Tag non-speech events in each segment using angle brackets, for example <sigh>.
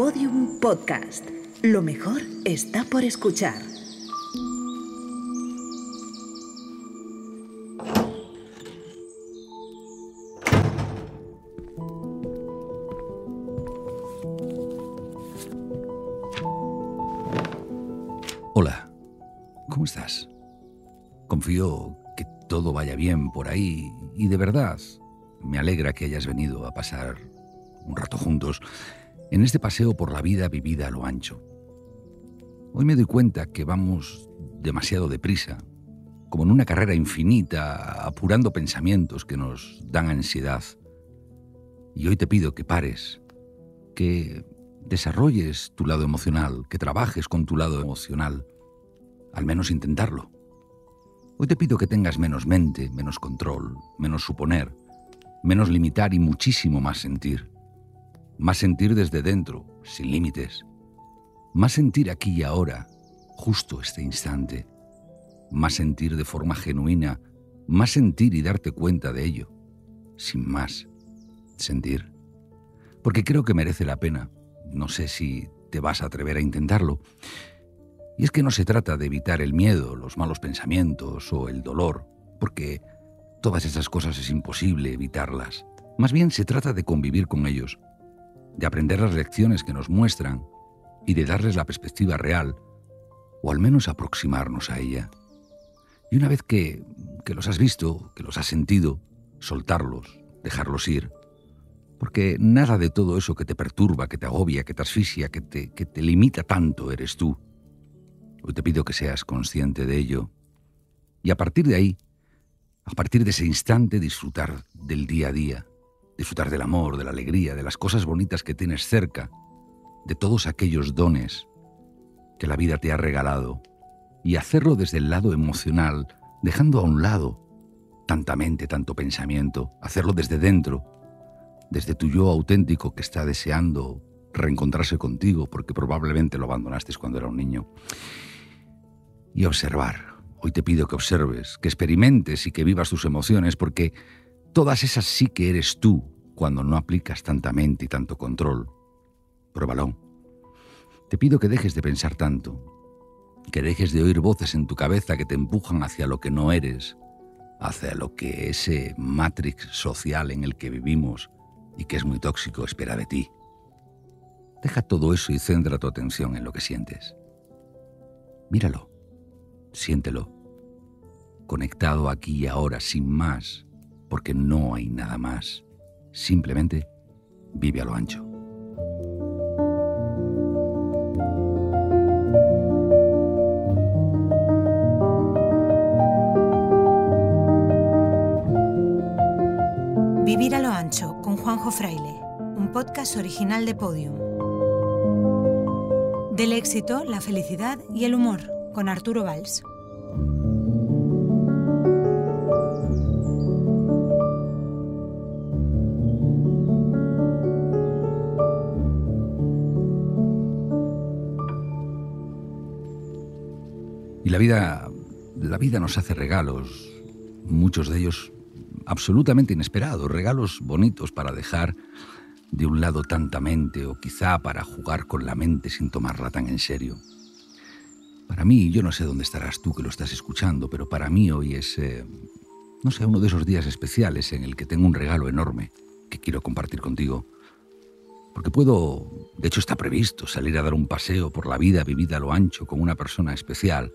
Podium Podcast. Lo mejor está por escuchar. Hola, ¿cómo estás? Confío que todo vaya bien por ahí y de verdad me alegra que hayas venido a pasar un rato juntos en este paseo por la vida vivida a lo ancho. Hoy me doy cuenta que vamos demasiado deprisa, como en una carrera infinita, apurando pensamientos que nos dan ansiedad. Y hoy te pido que pares, que desarrolles tu lado emocional, que trabajes con tu lado emocional, al menos intentarlo. Hoy te pido que tengas menos mente, menos control, menos suponer, menos limitar y muchísimo más sentir. Más sentir desde dentro, sin límites. Más sentir aquí y ahora, justo este instante. Más sentir de forma genuina, más sentir y darte cuenta de ello. Sin más, sentir. Porque creo que merece la pena. No sé si te vas a atrever a intentarlo. Y es que no se trata de evitar el miedo, los malos pensamientos o el dolor, porque todas esas cosas es imposible evitarlas. Más bien se trata de convivir con ellos, de aprender las lecciones que nos muestran y de darles la perspectiva real, o al menos aproximarnos a ella. Y una vez que, que los has visto, que los has sentido, soltarlos, dejarlos ir. Porque nada de todo eso que te perturba, que te agobia, que te asfixia, que te, que te limita tanto eres tú. Hoy te pido que seas consciente de ello. Y a partir de ahí, a partir de ese instante, disfrutar del día a día, disfrutar del amor, de la alegría, de las cosas bonitas que tienes cerca, de todos aquellos dones que la vida te ha regalado, y hacerlo desde el lado emocional, dejando a un lado tanta mente, tanto pensamiento, hacerlo desde dentro, desde tu yo auténtico que está deseando reencontrarse contigo porque probablemente lo abandonaste cuando era un niño. Y observar. Hoy te pido que observes, que experimentes y que vivas tus emociones porque todas esas sí que eres tú cuando no aplicas tanta mente y tanto control. Pruébalo. Te pido que dejes de pensar tanto, que dejes de oír voces en tu cabeza que te empujan hacia lo que no eres, hacia lo que ese matrix social en el que vivimos y que es muy tóxico espera de ti. Deja todo eso y centra tu atención en lo que sientes. Míralo, siéntelo, conectado aquí y ahora, sin más, porque no hay nada más. Simplemente vive a lo ancho. Vivir a lo ancho con Juanjo Fraile, un podcast original de Podium. Del éxito, la felicidad y el humor con Arturo Valls. La vida, la vida nos hace regalos, muchos de ellos absolutamente inesperados, regalos bonitos para dejar de un lado tanta mente o quizá para jugar con la mente sin tomarla tan en serio. Para mí, yo no sé dónde estarás tú que lo estás escuchando, pero para mí hoy es, eh, no sé, uno de esos días especiales en el que tengo un regalo enorme que quiero compartir contigo. Porque puedo, de hecho está previsto, salir a dar un paseo por la vida vivida a lo ancho con una persona especial.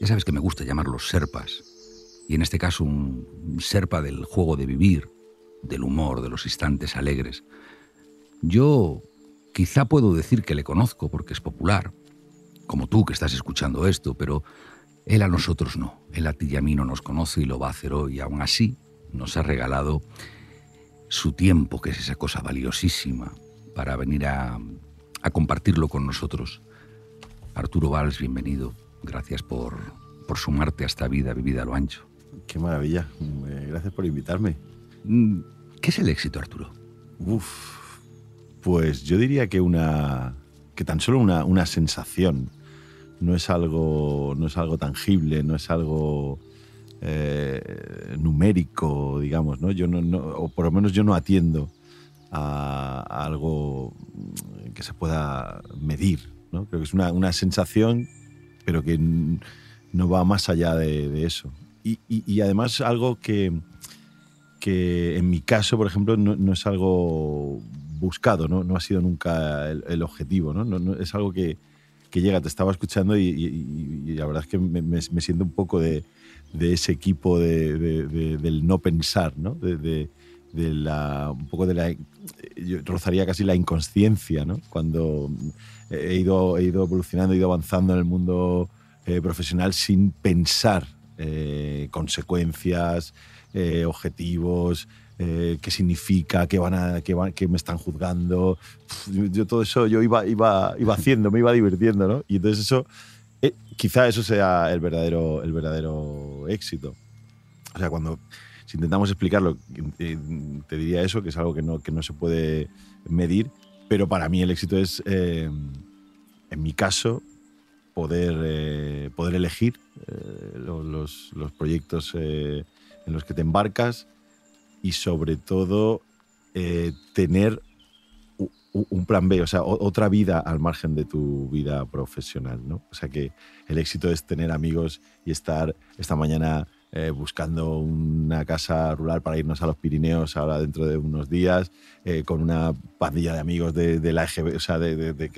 Ya sabes que me gusta llamarlos serpas, y en este caso un serpa del juego de vivir, del humor, de los instantes alegres. Yo quizá puedo decir que le conozco porque es popular, como tú que estás escuchando esto, pero él a nosotros no. Él a ti y a mí no nos conoce y lo va a hacer hoy. Aún así, nos ha regalado su tiempo, que es esa cosa valiosísima, para venir a, a compartirlo con nosotros. Arturo Valls, bienvenido. Gracias por, por sumarte a esta vida vivida a lo ancho. Qué maravilla. Eh, Gracias por invitarme. Mm, ¿Qué es el éxito, Arturo? Uf, pues yo diría que una que tan solo una, una sensación. No es algo, no es algo tangible, no es algo eh, numérico, digamos, ¿no? Yo no, no- o por lo menos yo no atiendo a, a algo que se pueda medir. ¿no? Creo que es una, una sensación, pero que no va más allá de, eso. Y, además algo que, que en mi caso, por ejemplo, no, es algo buscado, no, no ha sido nunca el, objetivo, ¿no? Es algo que, que, llega, te estaba escuchando y, la verdad es que me, siento un poco de, de ese equipo de, del no pensar, ¿no? La, un poco de la, yo rozaría casi la inconsciencia, ¿no? Cuando he ido, he ido evolucionando, he ido avanzando en el mundo eh, profesional sin pensar eh, consecuencias, eh, objetivos, qué significa, qué, van a, qué, qué me están juzgando. Yo, todo eso yo iba, iba, iba haciendo, me iba divirtiendo, ¿no? Y entonces eso, quizá eso sea el verdadero, el verdadero éxito. O sea, cuando si intentamos explicarlo, te diría eso, que es algo que no, que no se puede medir, pero para mí el éxito es, en mi caso, poder, eh, poder elegir eh, los, los, proyectos eh, en los que te embarcas y sobre todo tener un plan B, o sea, otra vida al margen de tu vida profesional, ¿no? O sea que el éxito es tener amigos y estar esta mañana eh, buscando una casa rural para irnos a los Pirineos ahora dentro de unos días, eh, con una pandilla de amigos de, la EGB, o sea, de,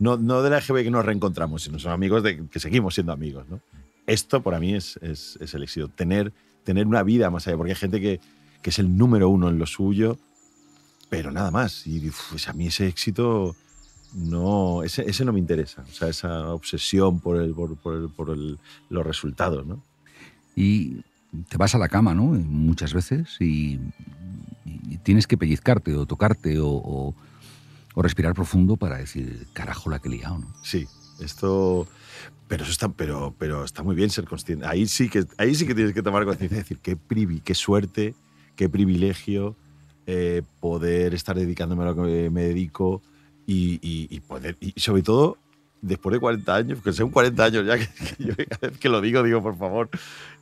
no, no, de la EGB que nos reencontramos, sino son amigos de que seguimos siendo amigos. ¿no? Esto para mí es, es, el éxito, tener, tener una vida más allá, porque hay gente que, que es el número uno en lo suyo, pero nada más. Y pues, a mí ese éxito no, ese, ese, no me interesa, o sea, esa obsesión por, el, por, por, por el, los resultados, ¿no? Y te vas a la cama, ¿no? Muchas veces y, tienes que pellizcarte o tocarte o, respirar profundo para decir, carajo, la que he liado, ¿no? Sí, esto... Pero eso está, pero, pero está muy bien ser consciente. Ahí sí que, ahí sí que tienes que tomar conciencia y decir, qué, privi, qué suerte, qué privilegio eh, poder estar dedicándome a lo que me dedico y, y poder, y sobre todo después de 40 años, que son 40 años ya, que, yo cada vez que lo digo, digo, por favor,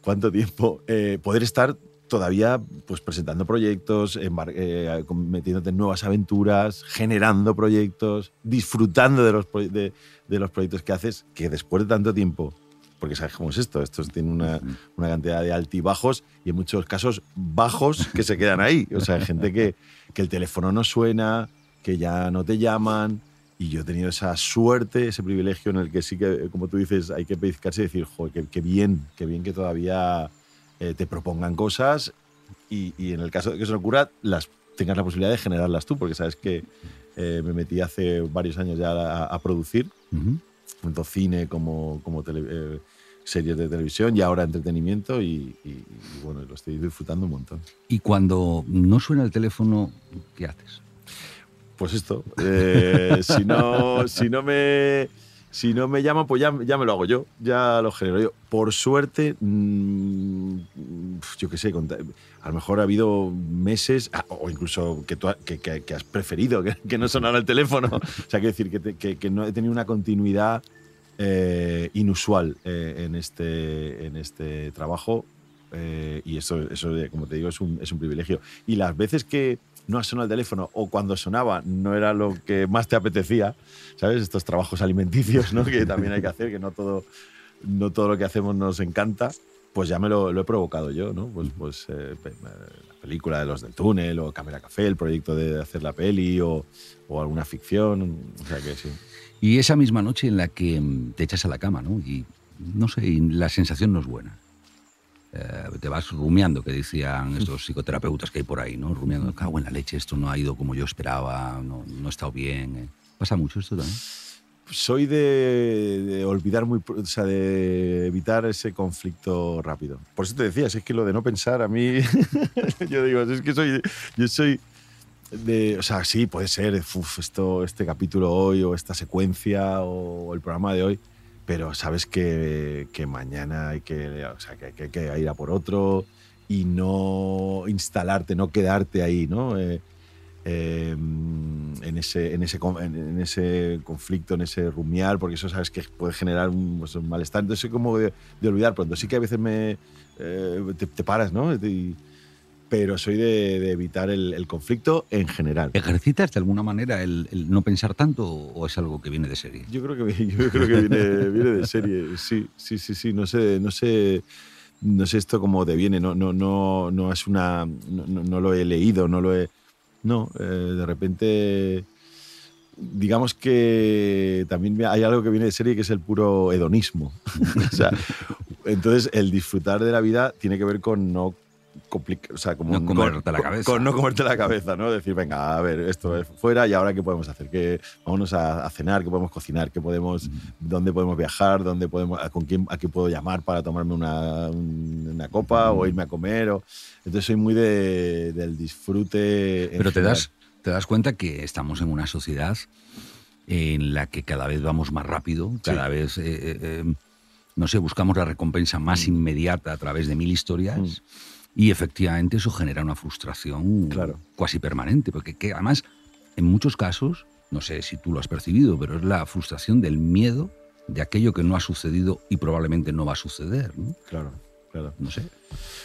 ¿cuánto tiempo? Eh, poder estar todavía pues, presentando proyectos, eh, metiéndote en nuevas aventuras, generando proyectos, disfrutando de los, de, los proyectos que haces, que después de tanto tiempo, porque sabes cómo es esto, esto tiene una, una cantidad de altibajos y en muchos casos bajos que se quedan ahí. O sea, gente que, que el teléfono no suena, que ya no te llaman, y yo he tenido esa suerte, ese privilegio en el que sí que, como tú dices, hay que pellizcarse y decir, joder, qué, bien, qué bien que todavía eh, te propongan cosas y, y, en el caso de que eso no ocurra, las, tengas la posibilidad de generarlas tú, porque sabes que eh, me metí hace varios años ya a, producir, tanto cine como, como eh, series de televisión y ahora entretenimiento y, y, bueno, lo estoy disfrutando un montón. Y cuando no suena el teléfono, ¿qué haces? Pues esto. Eh, si, no, si, no me, si no me llaman, pues ya, ya, me lo hago yo, ya lo genero yo. Por suerte, mm, yo qué sé, a lo mejor ha habido meses, ah, o incluso que, tú, que, has preferido que, no sonara el teléfono. <laughs> O sea, quiero decir que, que, no he tenido una continuidad eh, inusual eh, en, este, en este trabajo. Y eso, eso, como te digo, es un, es un privilegio. Y las veces que no ha sonado el teléfono o cuando sonaba no era lo que más te apetecía, ¿sabes? Estos trabajos alimenticios, ¿no? Que también hay que hacer, que no todo, no todo lo que hacemos nos encanta, pues ya me lo, he provocado yo, ¿no? Pues, pues eh, la película de los del túnel o Cámara Café, el proyecto de hacer la peli o, o alguna ficción, o sea que sí. Y esa misma noche en la que mm, te echas a la cama, ¿no? Y no sé, la sensación no es buena. Eh, te vas rumiando, que decían estos psicoterapeutas que hay por ahí, ¿no? Rumiando, cago en la leche, esto no ha ido como yo esperaba, no, no estado bien. Eh. ¿Pasa mucho esto también? Soy de, olvidar muy, o sea, de evitar ese conflicto rápido. Por eso te decía, es que lo de no pensar a mí, <laughs> yo digo, es que soy, yo soy de, o sea, sí, puede ser, esto, este capítulo hoy o esta secuencia o el programa de hoy, pero sabes que, que mañana hay que, o sea, que, que, que, ir a por otro y no instalarte, no quedarte ahí, ¿no? Eh, em, en, ese, en, ese, en, ese conflicto, en ese rumiar, porque eso sabes que puede generar un, pues, malestar. Entonces, es como de, olvidar pronto. Sí que a veces me, eh, te, paras, ¿no? Pero soy de, de evitar el, el conflicto en general. ¿Ejercitas de alguna manera el, el no pensar tanto o es algo que viene de serie? Yo creo que, <laughs> yo creo que viene, viene de serie, sí, sí, sí, sí, no sé, no sé, no sé esto cómo te viene, no, no, no, no es una, no, no- no lo he leído, no lo he, no, eh, de repente, digamos que también hay algo que viene de serie que es el puro hedonismo, <laughs> o sea, entonces el disfrutar de la vida tiene que ver con no complicar, o sea, como No con- comerte la cabeza. con no comerte la cabeza, ¿no? Decir, venga, a ver, esto es fuera y ahora qué podemos hacer, que vámonos a, a cenar, qué podemos cocinar, qué podemos, dónde podemos viajar, dónde podemos, a, con quién, a quién puedo llamar para tomarme una, un- una copa o irme a comer. O, entonces soy muy de- del disfrute. Pero te general. das, te das cuenta que estamos en una sociedad en la que cada vez vamos más rápido, cada vez, eh, eh, eh, no sé, buscamos la recompensa más inmediata a través de mil historias. Y efectivamente eso genera una frustración Claro. cuasi permanente, porque que además, en muchos casos, no sé si tú lo has percibido, pero es la frustración del miedo de aquello que no ha sucedido y probablemente no va a suceder. ¿no? Claro, claro. No sé.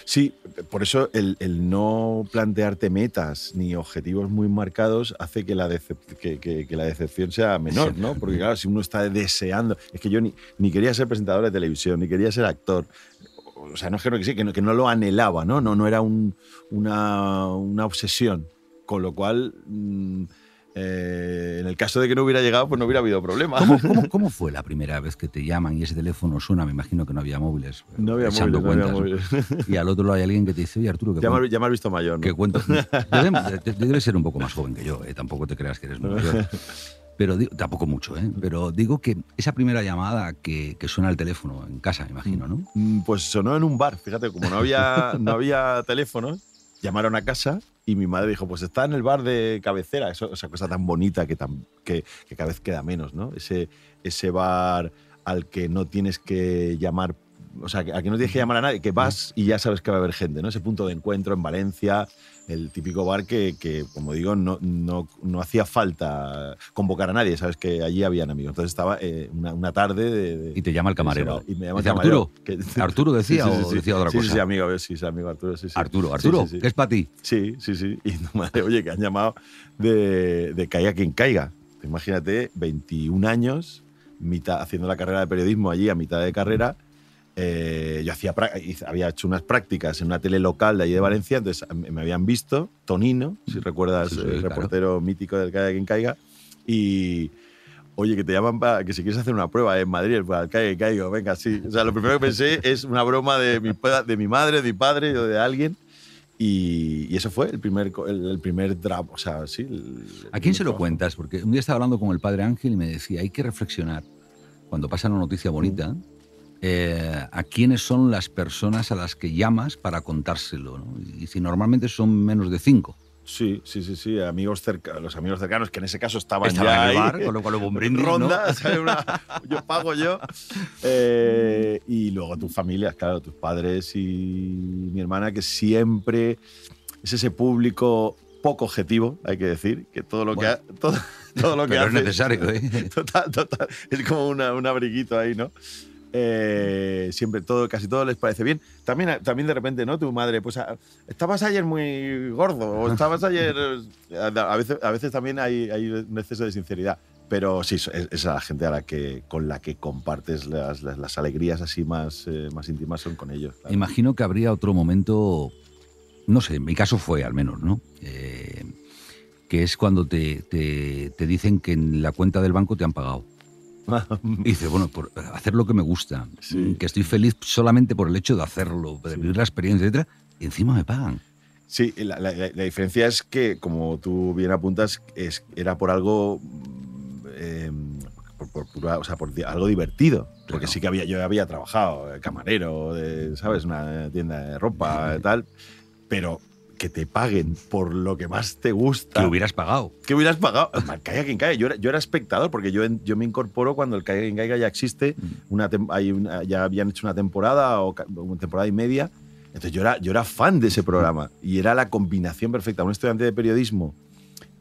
Sí, por eso el, el no plantearte metas ni objetivos muy marcados hace que la, decep- que, que- que la decepción sea menor, ¿no? Porque claro, si uno está deseando, es que yo ni, ni quería ser presentador de televisión, ni quería ser actor. O sea, no es que no, que no, que no lo anhelaba, ¿no? No, no era un- una, una obsesión. Con lo cual, mm, eh, en el caso de que no hubiera llegado, pues no hubiera habido problema. ¿Cómo, cómo, <laughs> cómo fue la primera vez que te llaman y ese teléfono suena? Me imagino que no había móviles. eh, No había móviles, no había cuentas, ¿no? móviles. Y al otro lado hay alguien que te dice, oye Arturo, que Ya me, ya me has visto mayor, ¿no? que cuento. <laughs> Debe, debe ser un poco más joven que yo, eh, tampoco te creas que eres muy mayor. <laughs> Pero digo- tampoco mucho, ¿eh? Pero digo que esa primera llamada que, que suena el teléfono en casa, me imagino, ¿no? Mm, Pues sonó en un bar, fíjate, como no había, <laughs> no había teléfonos, llamaron a casa y mi madre dijo, pues está en el bar de cabecera, eso, esa cosa tan bonita que, tan, que, que cada vez queda menos, ¿no? Ese, ese bar al que no tienes que llamar, o sea, que- al que no tienes que llamar a nadie, que vas y ya sabes que va a haber gente, ¿no? Ese punto de encuentro en Valencia, el típico bar que, que, como digo, no, no, no hacía falta convocar a nadie, sabes que allí habían amigos. Entonces estaba eh, una, una tarde de, de- Y te llama el camarero. y me llama el camarero. Arturo, que- <laughs> ¿Arturo decía o decía otra sí, cosa? Sí, sí, amigo, sí, sí, amigo Arturo, sí, sí. Arturo, Sí, Arturo, sí, sí. ¿qué es para ti? Sí, sí, sí. <laughs> Y tu madre, oye, que han llamado de, de Caiga quien caiga. Imagínate, 21 años, mitad, haciendo la carrera de periodismo allí a mitad de carrera. Eh, yo hacía, había hecho unas prácticas en una tele local de allí de Valencia, entonces me habían visto, Tonino, si recuerdas, Sí, sí, el claro. reportero mítico del Caiga quien caiga, y oye, que te llaman para que si quieres hacer una prueba en Madrid, el Caiga quien caiga, venga, sí. O sea, lo primero que pensé <laughs> es una broma de mi, de mi madre, de mi padre o de alguien. Y, y eso fue el primer, el, el primer drama, o sea, sí. el- ¿A quién se lo cuentas? Porque un día estaba hablando con el padre Ángel y me decía, hay que reflexionar, cuando pasa una noticia bonita, eh, a quiénes son las personas a las que llamas para contárselo. ¿no? Y si normalmente son menos de cinco. Sí, sí, sí, sí, amigos cerca, los amigos cercanos, que en ese caso estaban, Estaban ya en el ahí, bar, con lo cual hubo un brindis, ¿no? ronda, <laughs> ¿sabes? Una- yo pago yo. Eh, y luego tus familias, claro, tus padres y mi hermana, que siempre es ese público poco objetivo, hay que decir, que todo lo Bueno. que ha- todo, todo lo que Pero es haces- necesario, ¿eh? <laughs> Total, total. Es como una, un abriguito ahí, ¿no? Eh, siempre todo, casi todo les parece bien. También, también de repente, ¿no? Tu madre, pues ah, estabas ayer muy gordo, o estabas ayer. <laughs> A veces, a veces también hay, hay un exceso de sinceridad. Pero sí, es, a la gente a la que, con la que compartes las, las, alegrías así más, eh, más íntimas son con ellos. Imagino que habría otro momento, no sé, en mi caso fue al menos, ¿no? Eh, que es cuando te, te- te dicen que en la cuenta del banco te han pagado. <laughs> Y dices, bueno, por hacer lo que me gusta, Sí. que estoy feliz solamente por el hecho de hacerlo, de vivir la experiencia, etc. Y encima me pagan. Sí, la, la- diferencia es que, como tú bien apuntas, es, era por algo. eh, por, por o sea, por algo divertido. Porque Claro. sí que había, yo había trabajado, de camarero, de, ¿sabes? Una tienda de ropa <laughs> y tal. Pero que te paguen por lo que más te gusta. Que hubieras pagado. ¿Qué hubieras pagado? Caiga quien caiga. Yo era, yo era espectador porque yo, yo me incorporo cuando el Caiga quien caiga ya existe. Una tem- hay una- ya habían hecho una temporada o una temporada y media. Entonces yo era, yo era fan de ese programa y era la combinación perfecta. Un estudiante de periodismo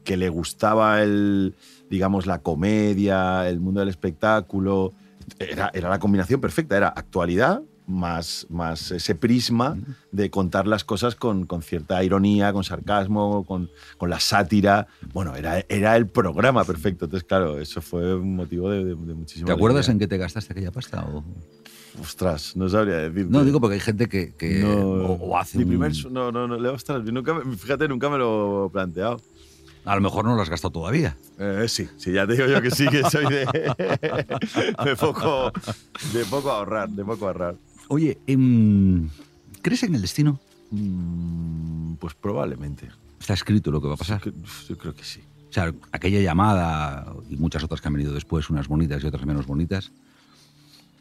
que le gustaba el, digamos, la comedia, el mundo del espectáculo. Era, era la combinación perfecta. Era actualidad más, más ese prisma de contar las cosas con, con cierta ironía, con sarcasmo, con, con, la sátira. Bueno, era, era el programa perfecto. Entonces, claro, eso fue un motivo de, de, de muchísimo. ¿Te acuerdas en qué te gastaste aquella pasta? O? Ostras, no sabría decir. No, digo porque hay gente que, que no, o, o, hace mi un... primer, no, no, no, ostras, nunca, fíjate, nunca me lo he planteado. A lo mejor no lo has gastado todavía. Eh, sí, sí, ya te digo yo que sí, que soy de, <laughs> de, poco, de poco ahorrar, de poco ahorrar. Oye, eh, ¿crees en el destino? Mm, pues probablemente. ¿Está escrito lo que va a pasar? Yo creo que sí. O sea, aquella llamada y muchas otras que han venido después, unas bonitas y otras menos bonitas,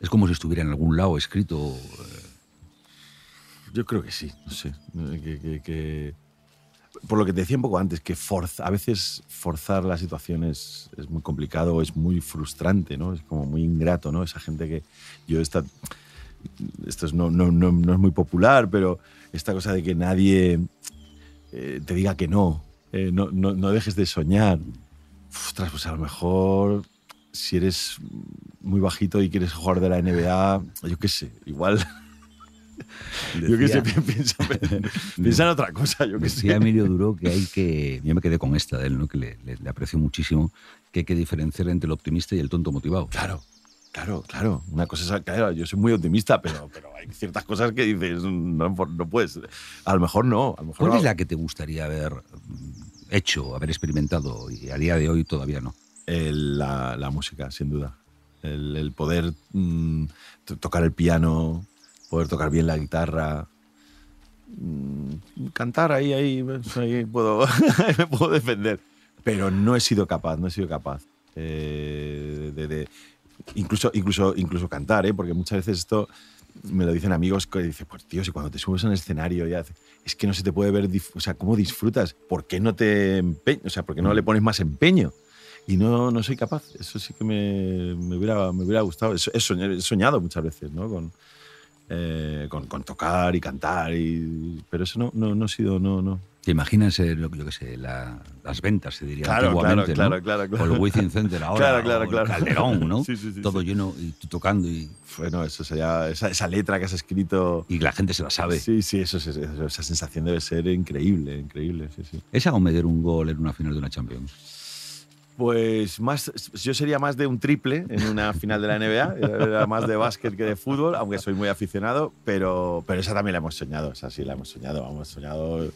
es como si estuviera en algún lado escrito. eh, Yo creo que sí, no sé. Que, que, que... Por lo que te decía un poco antes, que forza, a veces forzar la situación es, es, muy complicado, es muy frustrante, ¿no? Es como muy ingrato, ¿no? Esa gente que yo esta, esto es, no, no, no, no, es muy popular, pero esta cosa de que nadie eh, te diga que no, eh, no, no, no, dejes de soñar. Ostras, pues a lo mejor si eres muy bajito y quieres jugar de la NBA, yo qué sé, igual Decía, <laughs> yo qué sé, piensa, <laughs> piensa, en otra cosa. Yo qué decía sé. Emilio Duro que hay que. Yo me quedé con esta de él, ¿no? que le, le, le, aprecio muchísimo, que hay que diferenciar entre el optimista y el tonto motivado. Claro, claro, claro. Una cosa es. Claro, yo soy muy optimista, pero, pero hay ciertas cosas que dices, no, no puedes. A lo mejor no. A lo mejor ¿Cuál no. es la que te gustaría haber hecho, haber experimentado y a día de hoy todavía no? El, la, la, música, sin duda. El, el poder mmm, tocar el piano, poder tocar bien la guitarra, mmm, cantar ahí, ahí, ahí puedo, <laughs> me puedo defender. Pero no he sido capaz, no he sido capaz. Eh, de, de, incluso, incluso, incluso cantar, ¿eh? porque muchas veces esto me lo dicen amigos que dicen, pues tío, si cuando te subes el escenario ya es que no se te puede ver, o sea, cómo disfrutas, ¿por qué no te empeñas? O sea, ¿por no le pones más empeño? Y no, no soy capaz. Eso sí que me, me, hubiera, me hubiera gustado. He soñado, he soñado muchas veces, ¿no? Con, eh, con, con, tocar y cantar, y, pero eso no, no, no ha sido, no, no. ¿Te imaginas, eh, lo, yo qué sé, la, las ventas, se diría claro, antiguamente, claro, ¿no? claro, claro, O el Wizzing Center ahora, claro, claro, o claro. el Calderón, ¿no? <laughs> Sí, sí, sí, Todo sí. lleno y tú tocando y... Bueno, eso sería, esa, esa, letra que has escrito... Y la gente se la sabe. Sí, sí, eso, eso, esa sensación debe ser increíble, increíble, sí, sí. ¿Es algo meter un gol en una final de una Champions? Pues más, yo sería más de un triple en una final de la NBA, era más de básquet que de fútbol, aunque soy muy aficionado, pero, pero esa también la hemos soñado, esa sí la hemos soñado, hemos soñado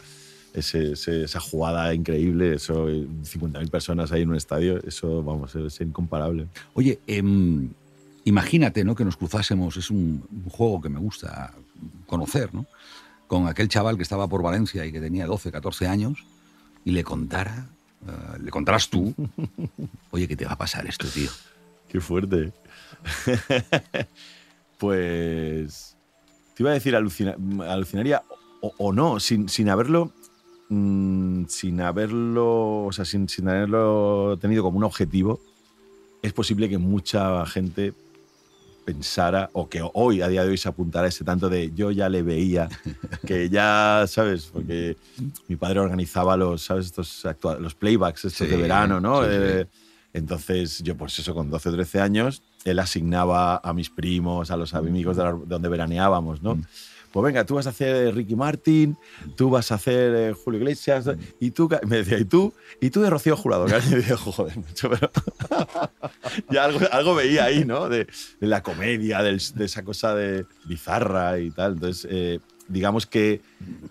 ese, ese, esa jugada increíble, eso 50.000 personas ahí en un estadio, eso vamos, es incomparable. Oye, eh, imagínate ¿no? que nos cruzásemos, es un, un, juego que me gusta conocer, ¿no? con aquel chaval que estaba por Valencia y que tenía 12, 14 años y le contara Uh, le contarás tú, <laughs> oye, ¿qué te va a pasar esto, tío? Qué fuerte. <laughs> pues te iba a decir alucina, alucinaría o, o, no, sin, sin haberlo, mmm, sin haberlo, o sea, sin, sin haberlo tenido como un objetivo, es posible que mucha gente pensara, o que hoy, a día de hoy, se apuntara ese tanto de yo ya le veía, <laughs> que ya, ¿sabes? Porque mi padre organizaba los, ¿sabes? Estos los playbacks estos sí, de verano, ¿no? Sí, eh, entonces, yo, pues eso, con 12 o 13 años, él asignaba a mis primos, a los amigos de, la, de donde veraneábamos, ¿no? Mm. Pues venga, tú vas a hacer Ricky Martin, tú vas a hacer eh, Julio Iglesias, y tú, me decía, ¿y tú? Y tú de Rocío Jurado, que me <laughs> decía, joder, mucho, pero <laughs> ya algo, algo, veía ahí, ¿no? De, de la comedia, de, esa cosa de bizarra y tal. Entonces, eh, digamos que,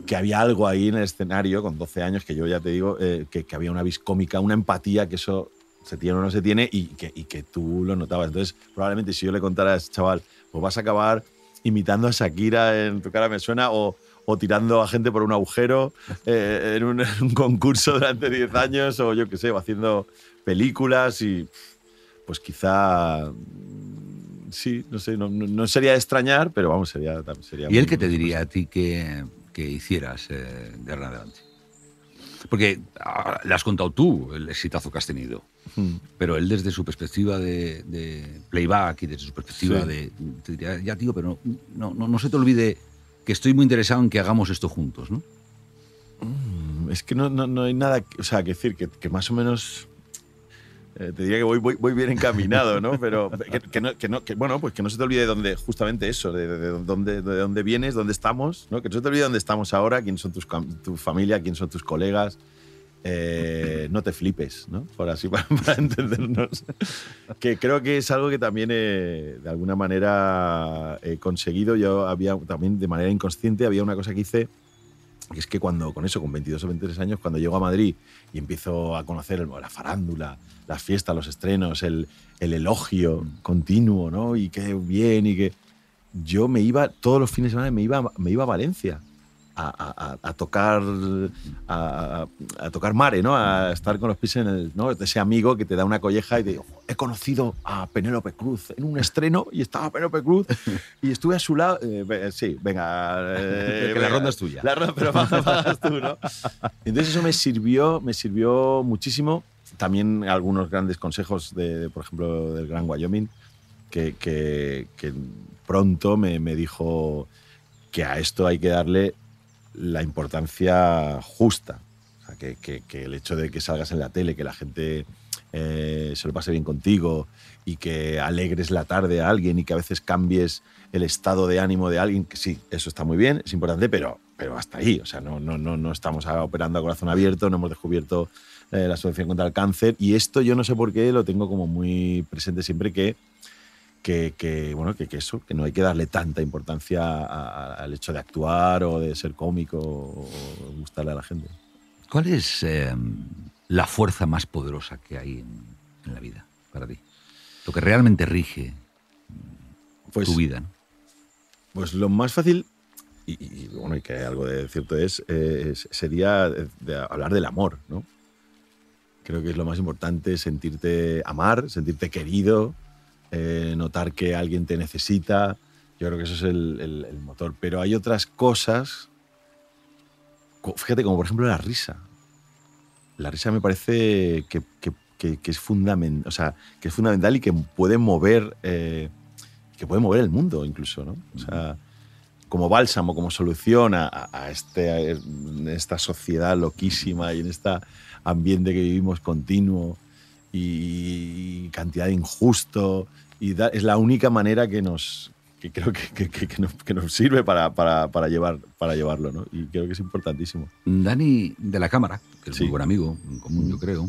que, había algo ahí en el escenario con 12 años que yo ya te digo eh, que, que, había una vis cómica, una empatía que eso se tiene o no se tiene y que, y que tú lo notabas. Entonces, probablemente si yo le contara a ese chaval, pues vas a acabar imitando a Shakira en Tu cara me suena o, o tirando a gente por un agujero <laughs> eh, en, un, en, un, concurso durante 10 años o yo qué sé, o haciendo películas y pues quizá sí, no sé, no, no sería de extrañar, pero vamos, sería... sería ¿Y él qué te diría a ti que, que hicieras eh, de adelante? Porque ah, le has contado tú el exitazo que has tenido, Hmm. pero él desde su perspectiva de, de playback y desde su perspectiva Sí. de... Te diría, ya tío, pero no, no, no se te olvide que estoy muy interesado en que hagamos esto juntos, ¿no? Mm, Es que no, no, no hay nada, que- o sea, que decir, que, que más o menos Eh, te diría que voy, voy, voy, bien encaminado, ¿no? Pero que, no, que, no, que, bueno, pues que no se te olvide dónde, justamente eso, de, de, de, dónde, de dónde vienes, dónde estamos, ¿no? Que no se te olvide dónde estamos ahora, quién son tus, tu familia, quién son tus colegas. Eh, no te flipes, ¿no? Por así, <laughs> para, para, entendernos. que creo que es algo que también he, de alguna manera he conseguido. Yo había también de manera inconsciente, había una cosa que hice y es que cuando, con eso, con 22 o 23 años, cuando llego a Madrid y empiezo a conocer la farándula, las fiestas, los estrenos, el, el elogio continuo, ¿no? Y qué bien, y que. Yo me iba, todos los fines de semana me iba, me iba a Valencia a, a, a tocar a, tocar mare, ¿no? A estar con los pies en el, ¿no? Ese amigo que te da una colleja y te digo, he conocido a Penélope Cruz en un estreno y estaba Penélope Cruz y estuve a su lado. Eh, sí, venga. Eh, que venga, la ronda es tuya. La ronda, pero <laughs> pagas tú, ¿no? Entonces eso me sirvió, me sirvió muchísimo. También algunos grandes consejos, de, de por ejemplo, del Gran Wyoming, que, que, que pronto me, me dijo que a esto hay que darle la importancia justa. Que, el hecho de que salgas en la tele, que la gente eh, se lo pase bien contigo y que alegres la tarde a alguien y que a veces cambies el estado de ánimo de alguien, que sí, eso está muy bien, es importante, pero, pero hasta ahí. O sea, no, no, no, no estamos operando a corazón abierto, no hemos descubierto eh, la solución contra el cáncer. Y esto yo no sé por qué lo tengo como muy presente siempre que que, que, bueno, que, que, eso, que no hay que darle tanta importancia a, a, al hecho de actuar o de ser cómico o, o gustarle a la gente. ¿Cuál es eh, la fuerza más poderosa que hay en, en, la vida para ti? Lo que realmente rige pues, tu vida. ¿no? Pues lo más fácil, y, y, bueno, y que algo de cierto es, eh, es sería de hablar del amor, ¿no? Creo que es lo más importante, sentirte amar, sentirte querido, eh, notar que alguien te necesita. Yo creo que eso es el, el, el, motor. Pero hay otras cosas, fíjate, como por ejemplo la risa. La risa me parece que, que, que, que es, fundament, o sea, que es fundamental y que puede mover, eh, que puede mover el mundo incluso, ¿no? O sea, como bálsamo, como solución a, a este, a esta sociedad loquísima y en este ambiente que vivimos continuo y cantidad de injusto. Y da, es la única manera que nos que creo que, que, que nos, que nos, sirve para, para, para, llevar, para llevarlo, ¿no? Y creo que es importantísimo. Dani de la Cámara, que es sí. un buen amigo en común, yo creo,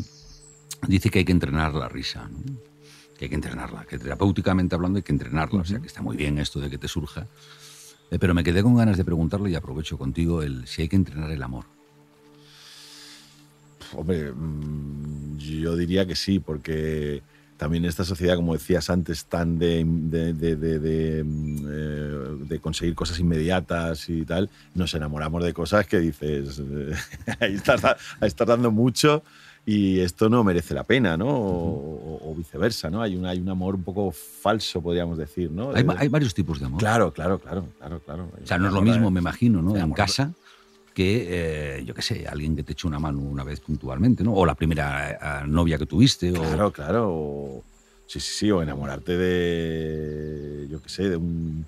dice que hay que entrenar la risa, ¿no? que hay que entrenarla, que terapéuticamente hablando hay que entrenarla, uh -huh. o sea, que está muy bien esto de que te surja. Eh, pero me quedé con ganas de preguntarle y aprovecho contigo el si hay que entrenar el amor. Hombre, mm, yo diría que sí, porque también esta sociedad, como decías antes, tan de, de, de, de eh, conseguir cosas inmediatas y tal, nos enamoramos de cosas que dices, <laughs> ahí, estás, ahí estás dando mucho y esto no merece la pena, ¿no? O, o, viceversa, ¿no? Hay un, hay un amor un poco falso, podríamos decir, ¿no? Hay, hay varios tipos de amor. Claro, claro, claro, claro, claro. O sea, no es lo mismo, me imagino, ¿no? En casa que, eh, yo qué sé, alguien que te echó una mano una vez puntualmente, ¿no? O la primera eh, novia que tuviste. Claro, claro. Sí, sí, sí. O enamorarte de, yo qué sé, de un,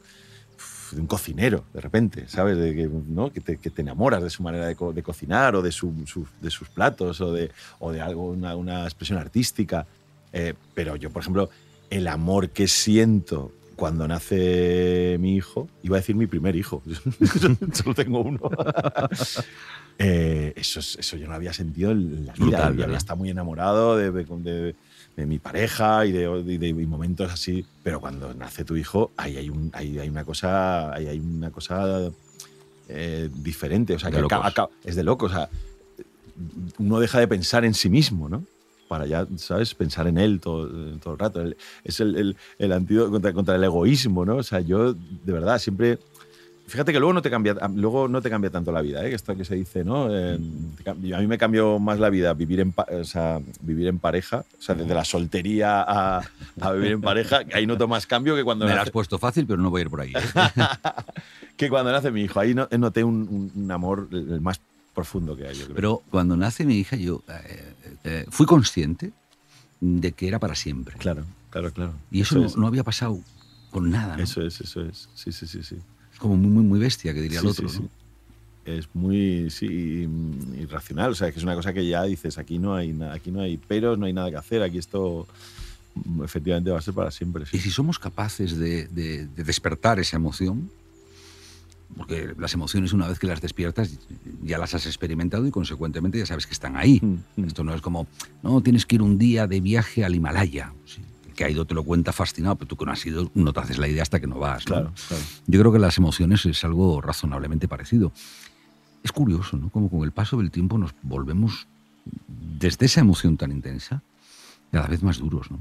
de un cocinero, de repente, ¿sabes? De que, ¿no? que, te, que te enamoras de su manera de, de cocinar o de, su, de, sus platos o de, o de algo, una, una expresión artística. Eh, pero yo, por ejemplo, el amor que siento cuando nace mi hijo, iba a decir mi primer hijo, <laughs> solo tengo uno. <laughs> eh, eso, eso yo no había sentido en la vida. Brutal, había estado muy enamorado de, de, de, mi pareja y de, de, momentos así, pero cuando nace tu hijo, ahí hay, un, ahí hay una cosa, ahí hay una cosa eh, diferente. O sea, que acá, acá, es de loco. O sea, uno deja de pensar en sí mismo, ¿no? Para ya, ¿sabes? Pensar en él todo, todo el rato. Es el, el, el antídoto contra, contra, el egoísmo, ¿no? O sea, yo, de verdad, siempre... Fíjate que luego no te cambia, luego no te cambia tanto la vida, ¿eh? Esto que se dice, ¿no? Eh, a mí me cambió más la vida vivir en, o sea, vivir en pareja, o sea, desde la soltería a, a vivir en pareja, ahí noto más cambio que cuando... Me nace... lo has puesto fácil, pero no voy a ir por ahí. ¿eh? <laughs> que cuando nace mi hijo, ahí noté un, un, un amor el más profundo que hay. Yo creo. Pero cuando nace mi hija, yo eh, eh, fui consciente de que era para siempre. Claro, claro, claro. Y eso, eso no, no, había pasado con nada. ¿no? Eso es, eso es. Sí, sí, sí, sí. Es como muy, muy, muy bestia, que diría sí, el otro. Sí, ¿no? sí. es muy sí, irracional. O sea, que es una cosa que ya dices, aquí no hay aquí no hay peros, no hay nada que hacer, aquí esto mm, efectivamente va a ser para siempre. Y si somos capaces de, de- de despertar esa emoción, porque las emociones una vez que las despiertas ya las has experimentado y consecuentemente ya sabes que están ahí. Mm, mm. Esto no es como, no, tienes que ir un día de viaje al Himalaya. Sí, que ha ido te lo cuenta fascinado, pero tú que no has ido no te haces la idea hasta que no vas. ¿no? Claro, claro. Yo creo que las emociones es algo razonablemente parecido. Es curioso, ¿no? Como con el paso del tiempo nos volvemos, desde esa emoción tan intensa, cada vez más duros, ¿no?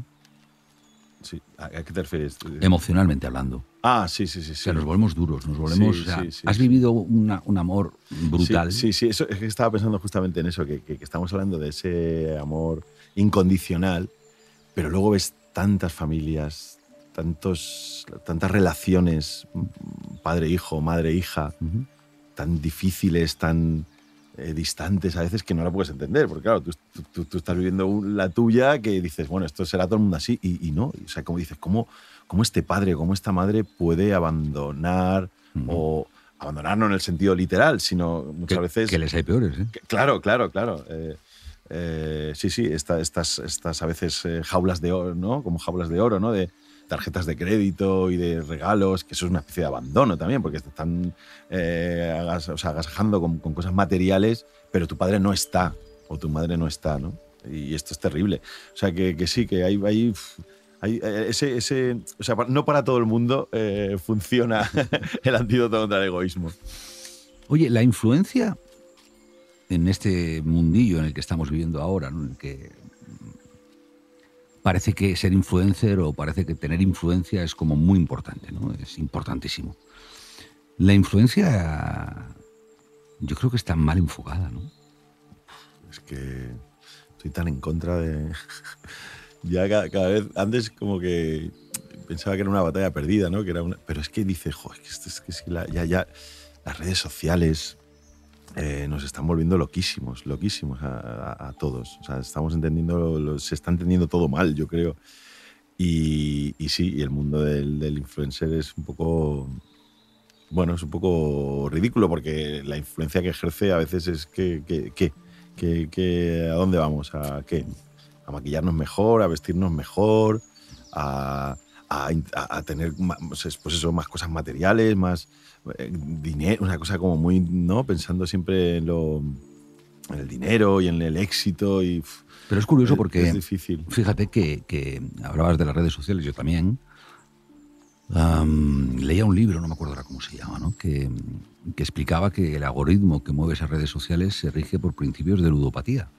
Sí. ¿A, qué te refieres? Emocionalmente hablando. Ah, sí, sí, sí. O sí. sea, nos volvemos duros, nos volvemos... Sí, o sea, sí, sí, has vivido una- un amor brutal. Sí, sí, eso, es que estaba pensando justamente en eso, que, que- que estamos hablando de ese amor incondicional, pero luego ves tantas familias, tantos, tantas relaciones, padre-hijo, madre-hija, tan difíciles, tan eh, distantes a veces que no la puedes entender, porque claro, tú, tú- tú- tú estás viviendo un- la tuya que dices, bueno, esto será todo el mundo así, y, y no, o sea, como dices, ¿cómo, cómo este padre, cómo esta madre puede abandonar o abandonar no en el sentido literal, sino muchas que, veces... que les hay peores, ¿eh? que- Claro, claro, claro. eh, eh, sí, sí, esta- estas, estas a veces jaulas de oro, ¿no? Como jaulas de oro, ¿no? De tarjetas de crédito y de regalos, que eso es una especie de abandono también, porque te están eh, o sea, agasajando con, cosas materiales, pero tu padre no está, o tu madre no está, ¿no? Y esto es terrible. O sea, que, que sí, que hay, hay, eh, ese, ese, o sea, no para todo el mundo eh, funciona <laughs> el antídoto contra el egoísmo. Oye, la influencia en este mundillo en el que estamos viviendo ahora, ¿no? en el que parece que ser influencer o parece que tener influencia es como muy importante, ¿no? Es importantísimo. La influencia yo creo que está mal enfocada, ¿no? Es que estoy tan en contra de. <laughs> ya cada, vez. Antes, como que pensaba que era una batalla perdida, ¿no? Que era una, pero es que dice, joder, que esto es que la- ya, ya. Las redes sociales eh, nos están volviendo loquísimos, loquísimos a, todos. O sea, estamos entendiendo. se está entendiendo todo mal, yo creo. Y, sí, y el mundo del, del influencer es un poco. Bueno, es un poco ridículo porque la influencia que ejerce a veces es que, que, que- que- ¿A dónde vamos? ¿A qué? A maquillarnos mejor, a vestirnos mejor, a, tener ma- pues pues eso, más cosas materiales, más dinero, una cosa como muy, ¿no? Pensando siempre en, lo, en el dinero y en el éxito y... Pero es curioso porque Es difícil. Fíjate que, que hablabas de las redes sociales, yo también. Am, leía un libro, no me acuerdo ahora cómo se llama, ¿no? que, que explicaba que el algoritmo que mueve esas redes sociales se rige por principios de ludopatía,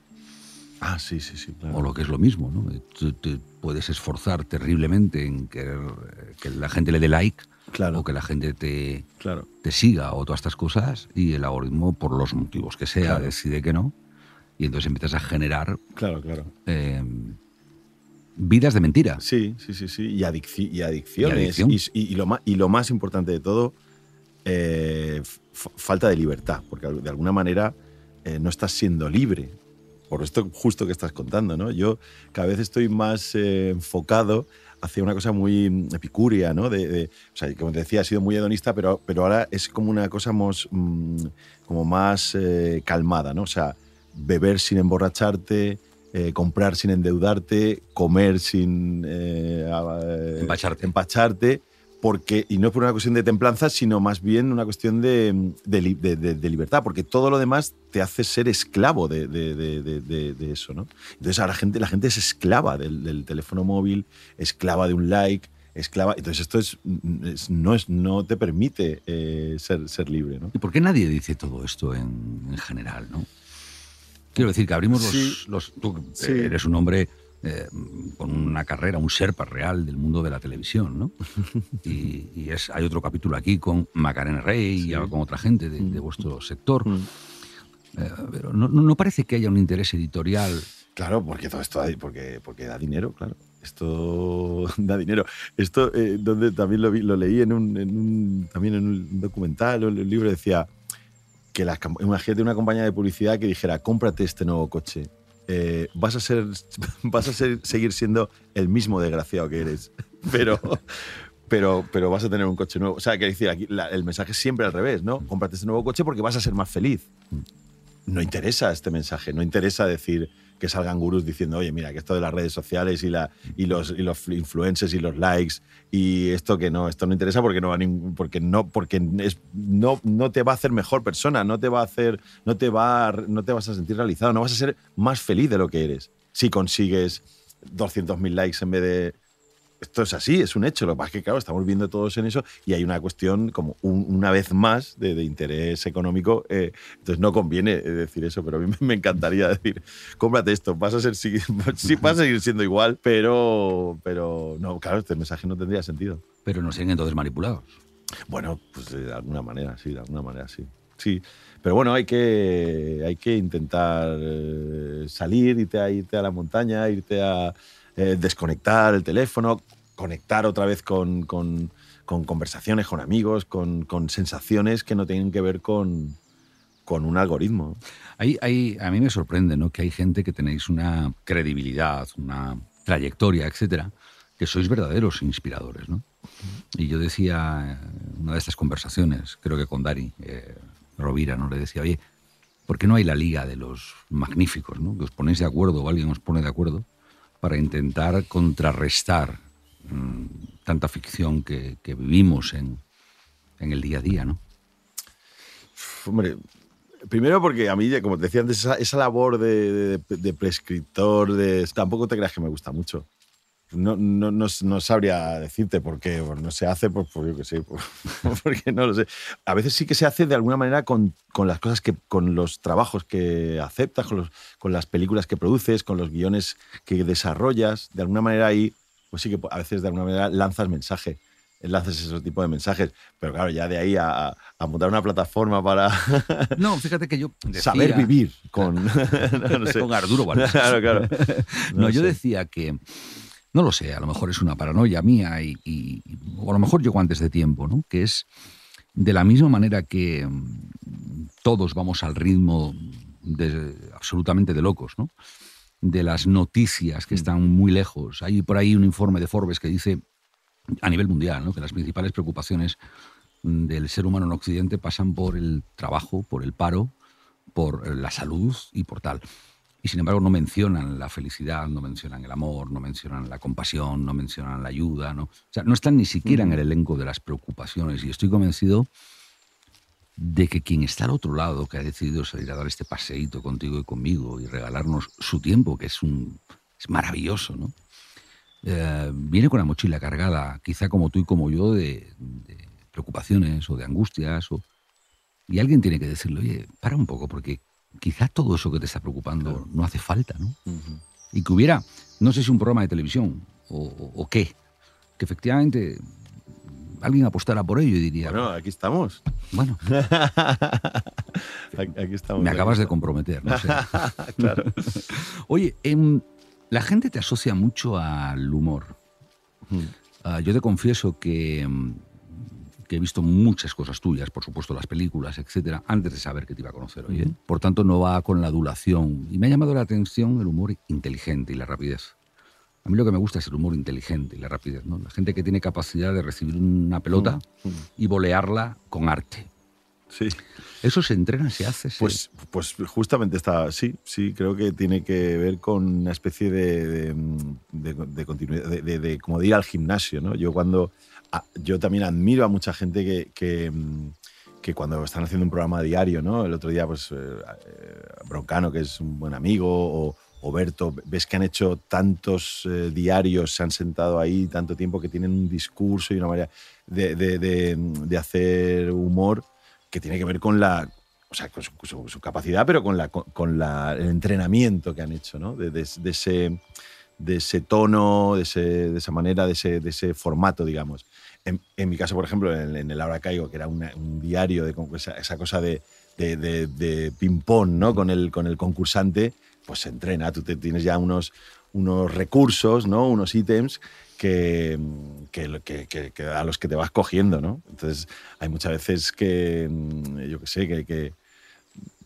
Ah, sí, sí, sí, claro. o lo que es lo mismo. ¿no? Tú te puedes esforzar terriblemente en querer eh, que la gente le dé like Claro, o que la gente te, claro. te siga o todas estas cosas y el algoritmo, por los motivos que sea, Claro. decide que no. Y entonces empiezas a generar Claro, claro. eh, vidas de mentira. Sí, sí, sí, sí. Y, adicci- y adicciones. Y. Y, y- lo más, y lo más importante de todo, eh, falta de libertad. Porque de alguna manera eh, no estás siendo libre. Por esto justo que estás contando, ¿no? Yo cada vez estoy más eh, enfocado hacia una cosa muy mm, epicúrea, ¿no? De, de- o sea, como te decía, ha sido muy hedonista, pero, pero ahora es como una cosa mos- mm, como más eh, calmada, ¿no? O sea, beber sin emborracharte, eh, comprar sin endeudarte, comer sin eh, eh, Empacharte. empacharte, porque, y no es por una cuestión de templanza, sino más bien una cuestión de, de li- de- de- de libertad, porque todo lo demás te hace ser esclavo de, de- de- de- de- de eso, ¿no? Entonces ahora la gente, la gente es esclava del, del teléfono móvil, esclava de un like, esclava. Entonces esto es, es- no, es, no te permite eh, ser, ser libre, ¿no? ¿Y por qué nadie dice todo esto en, en general, no? Quiero decir que abrimos los... Sí. los- tú Sí. eres un hombre eh, con una carrera, un serpa real del mundo de la televisión, ¿no? <laughs> Y, y es, hay otro capítulo aquí con Macarena Rey Sí. y con otra gente de, de Mm. vuestro sector. Mm. Eh, pero no, no- parece que haya un interés editorial. Claro, porque todo esto da, porque, porque da dinero, claro. Esto <laughs> da dinero. Esto, eh, donde también lo, vi- lo leí en un, en un- también en un documental o en un libro, decía que las, cam- imagínate una compañía de publicidad que dijera, cómprate este nuevo coche. Eh, vas a ser <laughs> vas a ser, seguir siendo el mismo desgraciado que eres <laughs> pero pero, pero vas a tener un coche nuevo. O sea, que decir, aquí la- el mensaje es siempre al revés, ¿no? Cómprate este nuevo coche porque vas a ser más feliz. No interesa este mensaje, no interesa decir que salgan gurús diciendo, oye, mira, que esto de las redes sociales y, la, y, los, y los influencers y los likes y esto que no, esto no interesa porque no va porque no, porque es, no, no te va a hacer mejor persona, no te va a hacer, no te va no te vas a sentir realizado, no vas a ser más feliz de lo que eres si consigues 200.000 likes en vez de esto es así, es un hecho. Lo que pasa es que, claro, estamos viendo todos en eso y hay una cuestión, como un- una vez más, de, de interés económico. eh, entonces no conviene eh, decir eso, pero a mí me- encantaría <laughs> decir, cómprate esto, vas a ser, sí, vas a seguir siendo igual, pero, pero no, claro, este mensaje no tendría sentido. Pero nos siguen entonces manipulados. Bueno, pues de alguna manera, sí, de alguna manera, sí. Sí, pero bueno, hay que, hay que intentar eh, salir, irte a, irte a la montaña, irte a eh, desconectar el teléfono, conectar otra vez con, con- con conversaciones, con amigos, con, sensaciones que no tienen que ver con, con un algoritmo. Hay, hay- a mí me sorprende ¿no? que hay gente que tenéis una credibilidad, una trayectoria, etcétera, que sois verdaderos inspiradores. ¿no? Y yo decía en una de estas conversaciones, creo que con Dari eh, Rovira, ¿no? le decía, oye, ¿por qué no hay la liga de los magníficos? ¿no? Que os ponéis de acuerdo o alguien os pone de acuerdo para intentar contrarrestar mm, tanta ficción que, que vivimos en, en el día a día. ¿no? Hombre, primero porque a mí, como te decía antes, esa, labor de, de- prescriptor, de, tampoco te creas que me gusta mucho. No, no, no, sabría decirte por qué no se hace, pues, pues yo qué sé, <laughs> pues, porque no lo sé. A veces sí que se hace de alguna manera con, con las cosas que, con los trabajos que aceptas, con las películas que produces, con los guiones que desarrollas. De alguna manera ahí, pues sí que a veces de alguna manera lanzas mensaje lanzas ese tipo de mensajes. Pero claro, ya de ahí a, a montar una plataforma para <laughs> No, fíjate que yo <laughs> decía- saber vivir <laughs> con, no, no sé. con Arturo Valls. Claro, claro. No, yo sé. decía que, no lo sé, a lo mejor es una paranoia mía y, y- o a lo mejor llegó antes de tiempo, ¿no? Que es de la misma manera que mm, todos vamos al ritmo de, absolutamente de locos, ¿no? De las noticias que están muy lejos. Hay por ahí un informe de Forbes que dice a nivel mundial, ¿no? que las principales preocupaciones mm, del ser humano en Occidente pasan por el trabajo, por el paro, por eh, la salud y por tal. Y sin embargo no mencionan la felicidad, no mencionan el amor, no mencionan la compasión, no mencionan la ayuda, ¿no? O sea, no están ni siquiera en el elenco de las preocupaciones. Y estoy convencido de que quien está al otro lado, que ha decidido salir a dar este paseíto contigo y conmigo y regalarnos su tiempo, que es un es maravilloso, ¿no? Eh, viene con la mochila cargada, quizá como tú y como yo, de, de preocupaciones o de angustias. O, y alguien tiene que decirle, oye, para un poco, porque quizá todo eso que te está preocupando no hace falta, ¿no? Y que hubiera, no sé si un programa de televisión o, o- o qué, que efectivamente alguien apostara por ello y diría, Bueno, aquí estamos. bueno, <laughs> Aquí estamos. me aquí acabas de comprometer, no sé. <laughs> claro. <laughs> Oye, em, la gente te asocia mucho al humor. Ah, yo te confieso que, em, que he visto muchas cosas tuyas, por supuesto las películas, etcétera, antes de saber que te iba a conocer hoy. ¿eh? Por tanto, no va con la adulación. Y me ha llamado la atención el humor inteligente y la rapidez. A mí lo que me gusta es el humor inteligente y la rapidez. ¿no? La gente que tiene capacidad de recibir una pelota y volearla con arte. Sí. ¿Eso se entrena, se hace? se- Pues, pues justamente está, sí, sí, creo que tiene que ver con una especie de, de, de- de continuidad, de, como de ir al gimnasio, ¿no? Yo cuando, yo también admiro a mucha gente que, que, que cuando están haciendo un programa diario, ¿no? El otro día, pues, eh, eh, Broncano, que es un buen amigo, o, o Berto, ves que han hecho tantos eh, diarios, se han sentado ahí tanto tiempo que tienen un discurso y una manera de, de- de- hacer humor que tiene que ver con la, o sea, con su, capacidad, pero con, la, con, la- el entrenamiento que han hecho, ¿no? De, de- de ese, de ese tono, de, ese- esa manera, de ese, ese formato, digamos. En, mi caso, por ejemplo, en, el Ahora Caigo, que era un diario, de, esa, cosa de ping-pong, ¿no? Con el, con el concursante, pues se entrena. Tú te, tienes ya unos, unos recursos, ¿no? Unos ítems que, que, que- a los que te vas cogiendo, ¿no? Entonces, hay muchas veces que, mm, yo qué sé, que,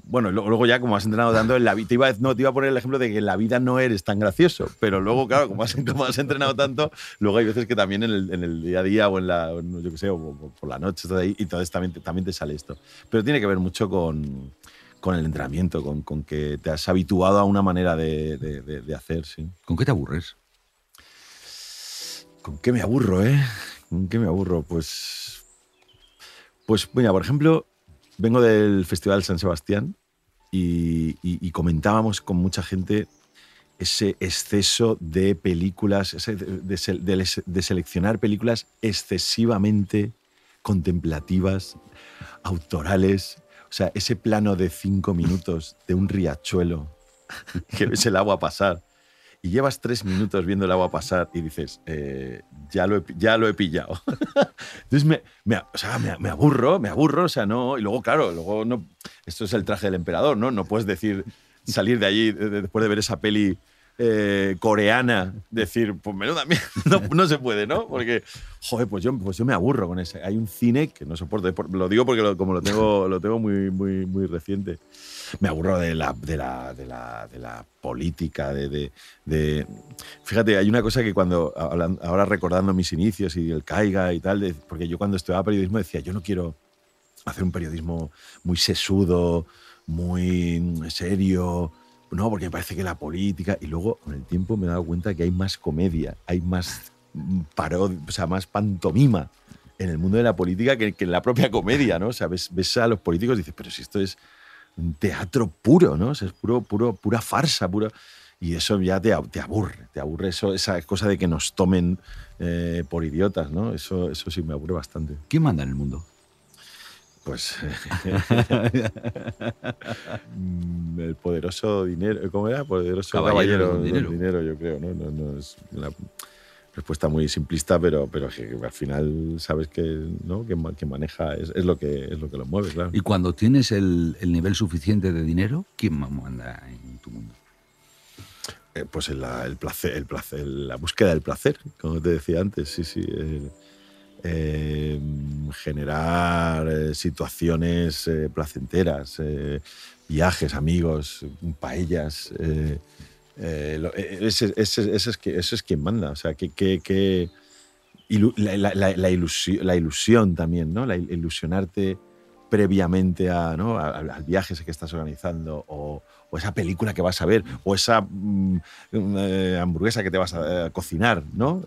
bueno, luego ya como has entrenado tanto en la vida, te iba, no, te iba a poner el ejemplo de que en la vida no eres tan gracioso, pero luego, claro, como has, <laughs> como has entrenado tanto, luego hay veces que también en el, día a día o en la, yo qué sé, o, por la noche ahí y entonces también, también te sale esto. Pero tiene que ver mucho con, con el entrenamiento, con, con que te has habituado a una manera de, de- de- de hacer, sí. ¿Con qué te aburres? ¿Con qué me aburro, eh? ¿Con qué me aburro? Pues. Pues, mira, por ejemplo, vengo del Festival San Sebastián y, y- y comentábamos con mucha gente ese exceso de películas, ese de, de seleccionar películas excesivamente contemplativas, autorales. O sea, ese plano de cinco minutos de un riachuelo <laughs> que ves el agua pasar y llevas tres minutos viendo el agua pasar y dices, eh, ya, lo he, ya lo he pillado. <laughs> Entonces me, me, o sea, me, me aburro, me aburro, o sea, no. Y luego, claro, luego no. Esto es el traje del emperador, ¿no? No puedes decir, salir de allí de- de- después de ver esa peli eh, coreana, decir, pues menuda mierda. <laughs> No, no se puede, ¿no? Porque, joder, pues yo, pues yo me aburro con ese. Hay un cine que no soporto. por- Lo digo porque lo- como lo tengo, lo tengo muy, muy, muy reciente me aburro de la, de la, de la, de la política, de, de- de- Fíjate, hay una cosa que cuando, ahora recordando mis inicios y el caiga y tal, porque yo cuando estudiaba periodismo decía, yo no quiero hacer un periodismo muy sesudo, muy serio, no, porque me parece que la política... Y luego, con el tiempo, me he dado cuenta que hay más comedia, hay más parodia, o sea, más pantomima en el mundo de la política que, en la propia comedia, ¿no? O sea, ves, ves a los políticos y dices, pero si esto es un teatro puro, ¿no? O sea, es puro, puro, pura farsa, puro. Y eso ya te, te aburre, te aburre eso, esa cosa de que nos tomen eh, por idiotas, ¿no? Eso, eso sí me aburre bastante. ¿Quién manda en el mundo? Pues <laughs> mm, el poderoso dinero, ¿cómo era? Poderoso Caballero caballero, dinero. dinero. yo creo, ¿no? No, no es una respuesta muy simplista, pero, pero que al final sabes que, ¿no? que, que maneja, es, es lo que, es lo que lo mueve, claro. Y cuando tienes el, el nivel suficiente de dinero, ¿quién manda en tu mundo? Eh, pues en la, el placer, el placer, la búsqueda del placer, como te decía antes, sí, sí. eh, eh, generar eh, situaciones eh, placenteras, eh, viajes, amigos, paellas. ese, ese- ese es es quien manda. O sea, que, que- la, ilusión, la ilusión también, ¿no? La il- ilusionarte previamente a, ¿no? al, viaje ese que estás organizando o, esa película que vas a ver o esa mm, eh, hamburguesa que te vas a cocinar, ¿no?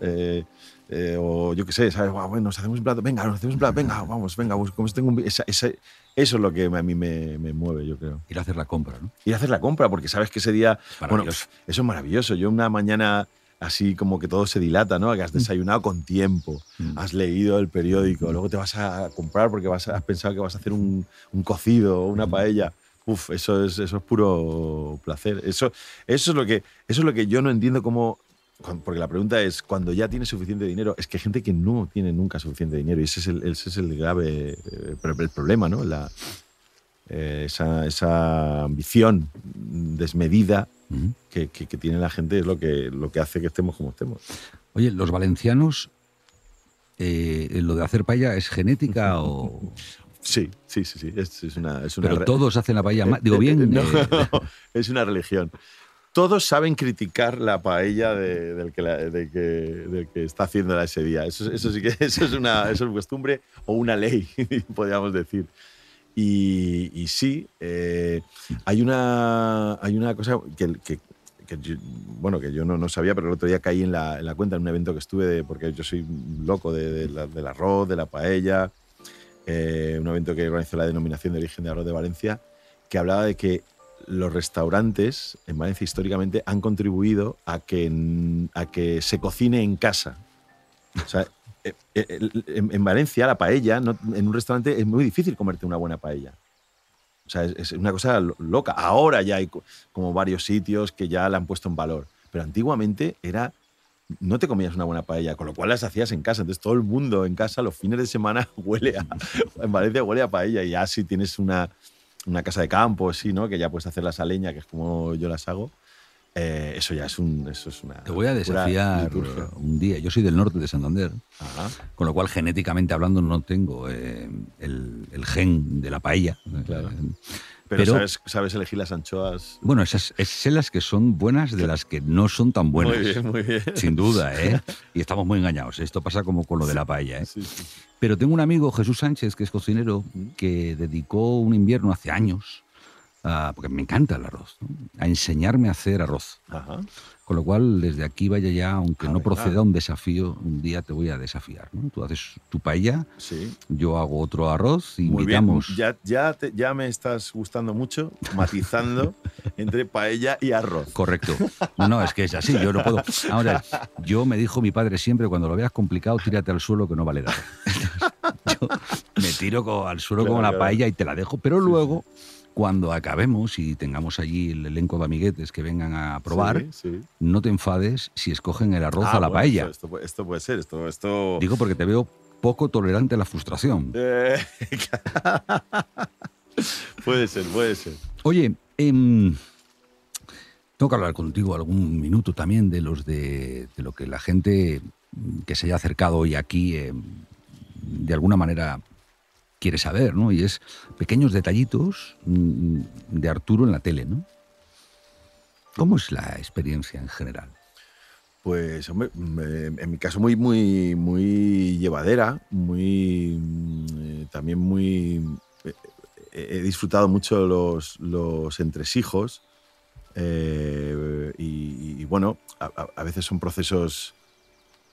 Eh, o yo qué sé, ¿sabes? Bueno, nos hacemos un plato, venga, nos hacemos un plato, venga, vamos, venga, como si tengo un vi- esa- esa- eso es lo que a mí me, me mueve, yo creo. Ir a hacer la compra, ¿no? Ir a hacer la compra, porque sabes que ese día, bueno, eso es maravilloso. Yo una mañana así como que todo se dilata, ¿no? Que has desayunado con tiempo, Mm. has leído el periódico, luego te vas a comprar porque vas a- has pensado que vas a hacer un, un cocido o una paella. Uf, eso es, eso es puro placer. Eso, eso, es lo que, eso es lo que yo no entiendo cómo... Porque la pregunta es, cuando ya tienes suficiente dinero, es que hay gente que no tiene nunca suficiente dinero y ese es el, ese es el grave eh, el problema, ¿no? La, eh, esa, esa ambición desmedida Ujú. que, que- que tiene la gente es lo que, lo que hace que estemos como estemos. Oye, los valencianos, eh, lo de hacer paella es genética <laughs> o...? Sí, sí, sí, sí. Es, es una, es una Pero todos hacen la paella. Digo Eh, bien. eh, no, eh, <laughs> <laughs> es una religión. Todos saben criticar la paella de- del, que la- de que, del que está haciéndola ese día. Eso, eso sí que <laughs> eso es una eso es costumbre o una ley, <laughs> podríamos decir. Y, y sí, eh, hay, una, hay una cosa que, que- que yo, bueno, que yo no, no sabía, pero el otro día caí en la, en la cuenta en un evento que estuve, de- porque yo soy loco de, de la- del arroz, de la paella, eh, un evento que organizó la denominación de origen de arroz de Valencia, que hablaba de que los restaurantes en Valencia históricamente han contribuido a que, a que se cocine en casa. O sea, <laughs> eh, eh, en, en Valencia la paella, en un restaurante es muy difícil comerte una buena paella. O sea, es, es una cosa lo- loca. Ahora ya hay co- como varios sitios que ya la han puesto en valor. Pero antiguamente era no te comías una buena paella, con lo cual las hacías en casa. Entonces todo el mundo en casa los fines de semana <laughs> huele a, en Valencia huele a paella y ya si tienes una, una casa de campo, sí, ¿no? Que ya puedes hacer las a leña, que es como yo las hago. eh, eso ya es un, eso es una. Te voy a desafiar liturgia. un día. Yo soy del norte de Santander, Ajá. con lo cual genéticamente hablando no tengo eh, el, el gen de la paella. Claro. Eh, Pero, sabes, sabes, elegir las anchoas. Bueno, esas, son las que son buenas de las que no son tan buenas. Muy bien, muy bien. Sin duda, <laughs> ¿eh? Y estamos muy engañados. Esto pasa como con lo de la paella, ¿eh? Pero tengo un amigo, Jesús Sánchez, que es cocinero, que dedicó un invierno hace años, porque me encanta el arroz, a enseñarme a hacer arroz. Ajá. Con lo cual, desde aquí vaya ya, aunque no proceda un desafío, un día te voy a desafiar. ¿no? Tú haces tu paella, sí. yo hago otro arroz y invitamos. Ya, ya, ya me estás gustando mucho, matizando <laughs> entre paella y arroz. Correcto. No, no, es que es así, yo no puedo. Ahora, yo me dijo mi padre siempre, cuando lo veas complicado, tírate al suelo que no vale nada. <laughs> yo me tiro al suelo como la paella y te la dejo, pero luego cuando acabemos y tengamos allí el elenco de amiguetes que vengan a probar, no te enfades si escogen el arroz ah, a la paella. Esto, puede ser, esto, esto... Digo porque te veo poco tolerante a la frustración. Eh, <laughs> puede ser, puede ser. Oye, em, tengo que hablar contigo algún minuto también de los de, lo que la gente que se haya acercado hoy aquí em, de alguna manera quiere saber, ¿no? Y es pequeños detallitos mm, de Arturo en la tele, ¿no? ¿Cómo es la experiencia en general? Pues, hombre, en mi caso muy, muy, muy llevadera, muy, mm, también muy... He disfrutado mucho los, los entresijos eh, y, bueno, a, veces son procesos,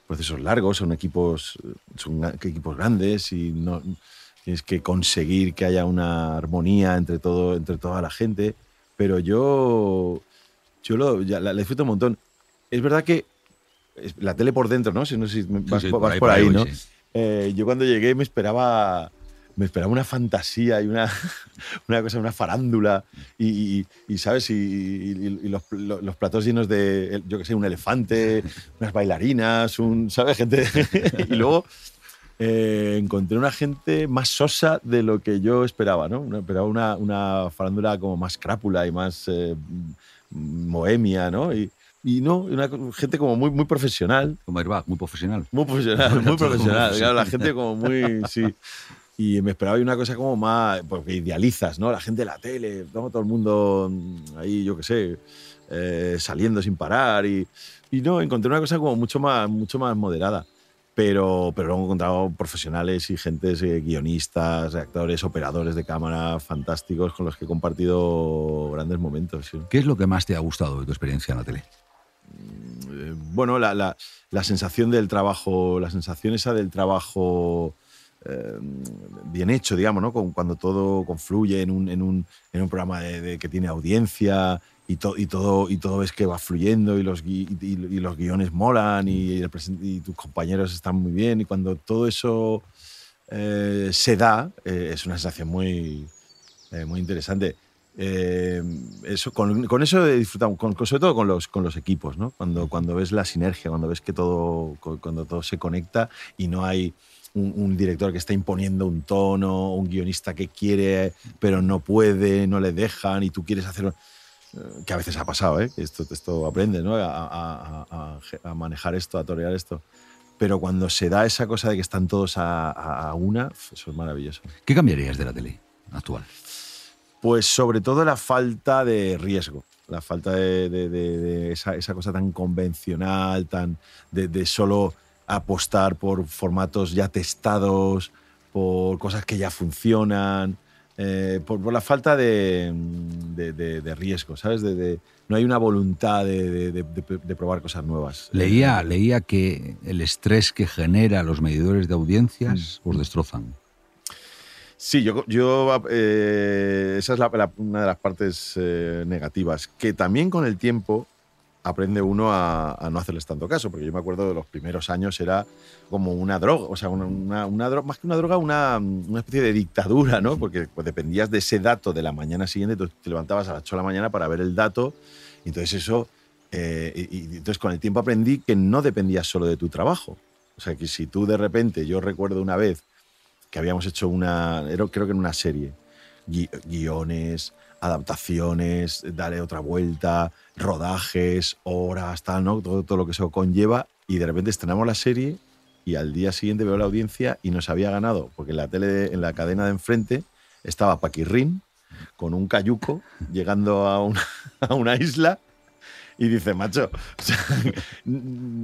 procesos largos, son equipos, son equipos grandes y no, tienes que conseguir que haya una armonía entre, todo, entre toda la gente, pero yo, yo lo, ya, la, disfruto un montón. Es verdad que la tele por dentro, ¿no? Si no si vas, por, ahí, ¿no? Eh, yo cuando llegué me esperaba me esperaba una fantasía y una, <laughs> una cosa, una farándula y, ¿sabes? Y, los, los, platos llenos de, yo qué sé, un elefante, <laughs> unas bailarinas, un, ¿sabes? Gente. <laughs> y luego eh, encontré una gente más sosa de lo que yo esperaba, ¿no? Esperaba una, una farándula como más crápula y más eh, bohemia, ¿no? Y, y no, una gente como muy, muy profesional. Como Airbag, muy profesional. Muy profesional, muy <laughs> profesional. Claro, la gente como muy, sí. Y me esperaba una cosa como más, porque idealizas, ¿no? La gente de la tele, todo el mundo ahí, yo qué sé, eh, saliendo sin parar. Y, y no, encontré una cosa como mucho más, mucho más moderada pero, pero luego he encontrado profesionales y gentes, eh, guionistas, actores, operadores de cámara fantásticos con los que he compartido grandes momentos. ¿Qué es lo que más te ha gustado de tu experiencia en la tele? Mm, eh, bueno, la, la, la, sensación del trabajo, la sensación esa del trabajo eh, bien hecho, digamos, ¿no? cuando todo confluye en un, en un, en un programa de, que tiene audiencia y, y, todo, y todo ves que va fluyendo y los, y, los guiones molan y, tus compañeros están muy bien y cuando todo eso eh, se da eh, es una sensación muy, muy interesante. eso, con, con, eso disfrutamos, con, sobre todo con los, con los equipos, ¿no? cuando, cuando ves la sinergia, cuando ves que todo, cuando todo se conecta y no hay un, director que está imponiendo un tono, un guionista que quiere pero no puede, no le dejan y tú quieres hacerlo. Que a veces ha pasado, ¿eh? esto, esto aprende ¿no? a, a, manejar esto, a torear esto. Pero cuando se da esa cosa de que están todos a, una, eso es maravilloso. ¿Qué cambiarías de la tele actual? Pues sobre todo la falta de riesgo, la falta de, de, de, esa, esa, cosa tan convencional, tan de, solo apostar por formatos ya testados, por cosas que ya funcionan, eh, por, la falta de, riesgo, ¿sabes? no hay una voluntad de, probar cosas nuevas. Leía, leía que el estrés que genera los medidores de audiencias mm. os destrozan. Sí, yo, yo eh, esa es una de las partes eh, negativas, que también con el tiempo aprende uno a, no hacerles tanto caso, porque yo me acuerdo de los primeros años era como una droga, o sea, una, una, más que una droga, una, una, especie de dictadura, ¿no? Porque pues, dependías de ese dato de la mañana siguiente, tú te levantabas a las 8 de la mañana para ver el dato, y entonces eso, eh, y, entonces con el tiempo aprendí que no dependías solo de tu trabajo, o sea, que si tú de repente, yo recuerdo una vez que habíamos hecho una, creo que en una serie, guiones, adaptaciones, darle otra vuelta, rodajes, horas, tal, ¿no? Todo, todo lo que eso conlleva. Y de repente estrenamos la serie y al día siguiente veo la audiencia y nos había ganado, porque en la tele, en la cadena de enfrente, estaba Paquirrin con un cayuco <laughs> llegando a una, <laughs> a una isla y dice, macho,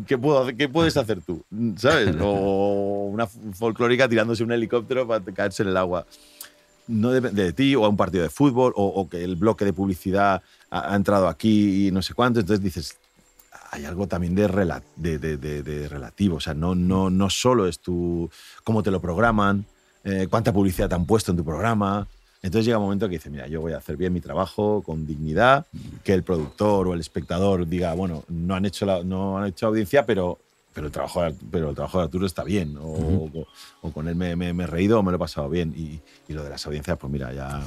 ¿qué, puedo, ¿qué puedes hacer tú? ¿Sabes? O una folclórica tirándose un helicóptero para caerse en el agua. No depende de ti, o a un partido de fútbol, o, que el bloque de publicidad ha, entrado aquí y no sé cuánto. Entonces dices, hay algo también de, rela- de, de- de- relativo. O sea, no, no, no solo es tu, cómo te lo programan, eh, cuánta publicidad te han puesto en tu programa. Entonces llega un momento que dice, mira, yo voy a hacer bien mi trabajo con dignidad, que el productor o el espectador diga, bueno, no han hecho, la- no han hecho audiencia, pero, pero, el trabajo, de- pero el trabajo de Arturo está bien. O, o- o con él me, me- me he reído o me lo he pasado bien. Y, y lo de las audiencias, pues mira, ya,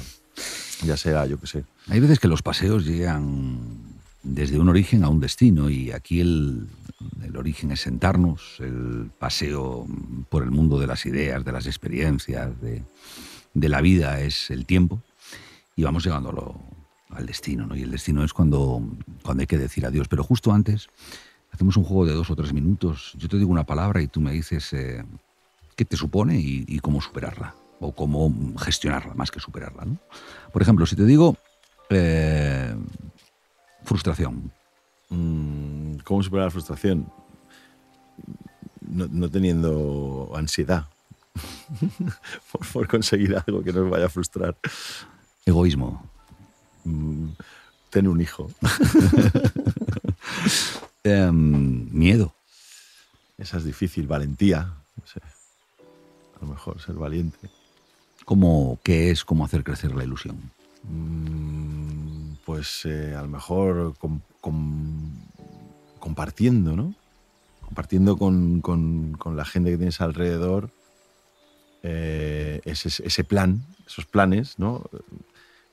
ya será, yo qué sé. Hay veces que los paseos llegan desde un origen a un destino y aquí el, el origen es sentarnos, el paseo por el mundo de las ideas, de las experiencias, de, de la vida es el tiempo y vamos llegando a lo- al destino, ¿no? Y el destino es cuando, cuando hay que decir adiós. Pero justo antes hacemos un juego de dos o tres minutos. Yo te digo una palabra y tú me dices eh, qué te supone y, y cómo superarla o cómo gestionarla más que superarla. ¿no? Por ejemplo, si te digo eh, frustración, Mm, ¿Cómo superar la frustración? No, no teniendo ansiedad <laughs> por, por conseguir algo que nos vaya a frustrar. egoísmo, Mm, Tener un hijo. <laughs> em, miedo, Esa es difícil. Valentía. No sé. A lo mejor ser valiente. cómo, qué es cómo hacer crecer la ilusión. Mm, Pues eh, a lo mejor com- com- compartiendo, ¿no? Compartiendo con, con- con la gente que tienes alrededor eh, ese, ese plan, esos planes, ¿no?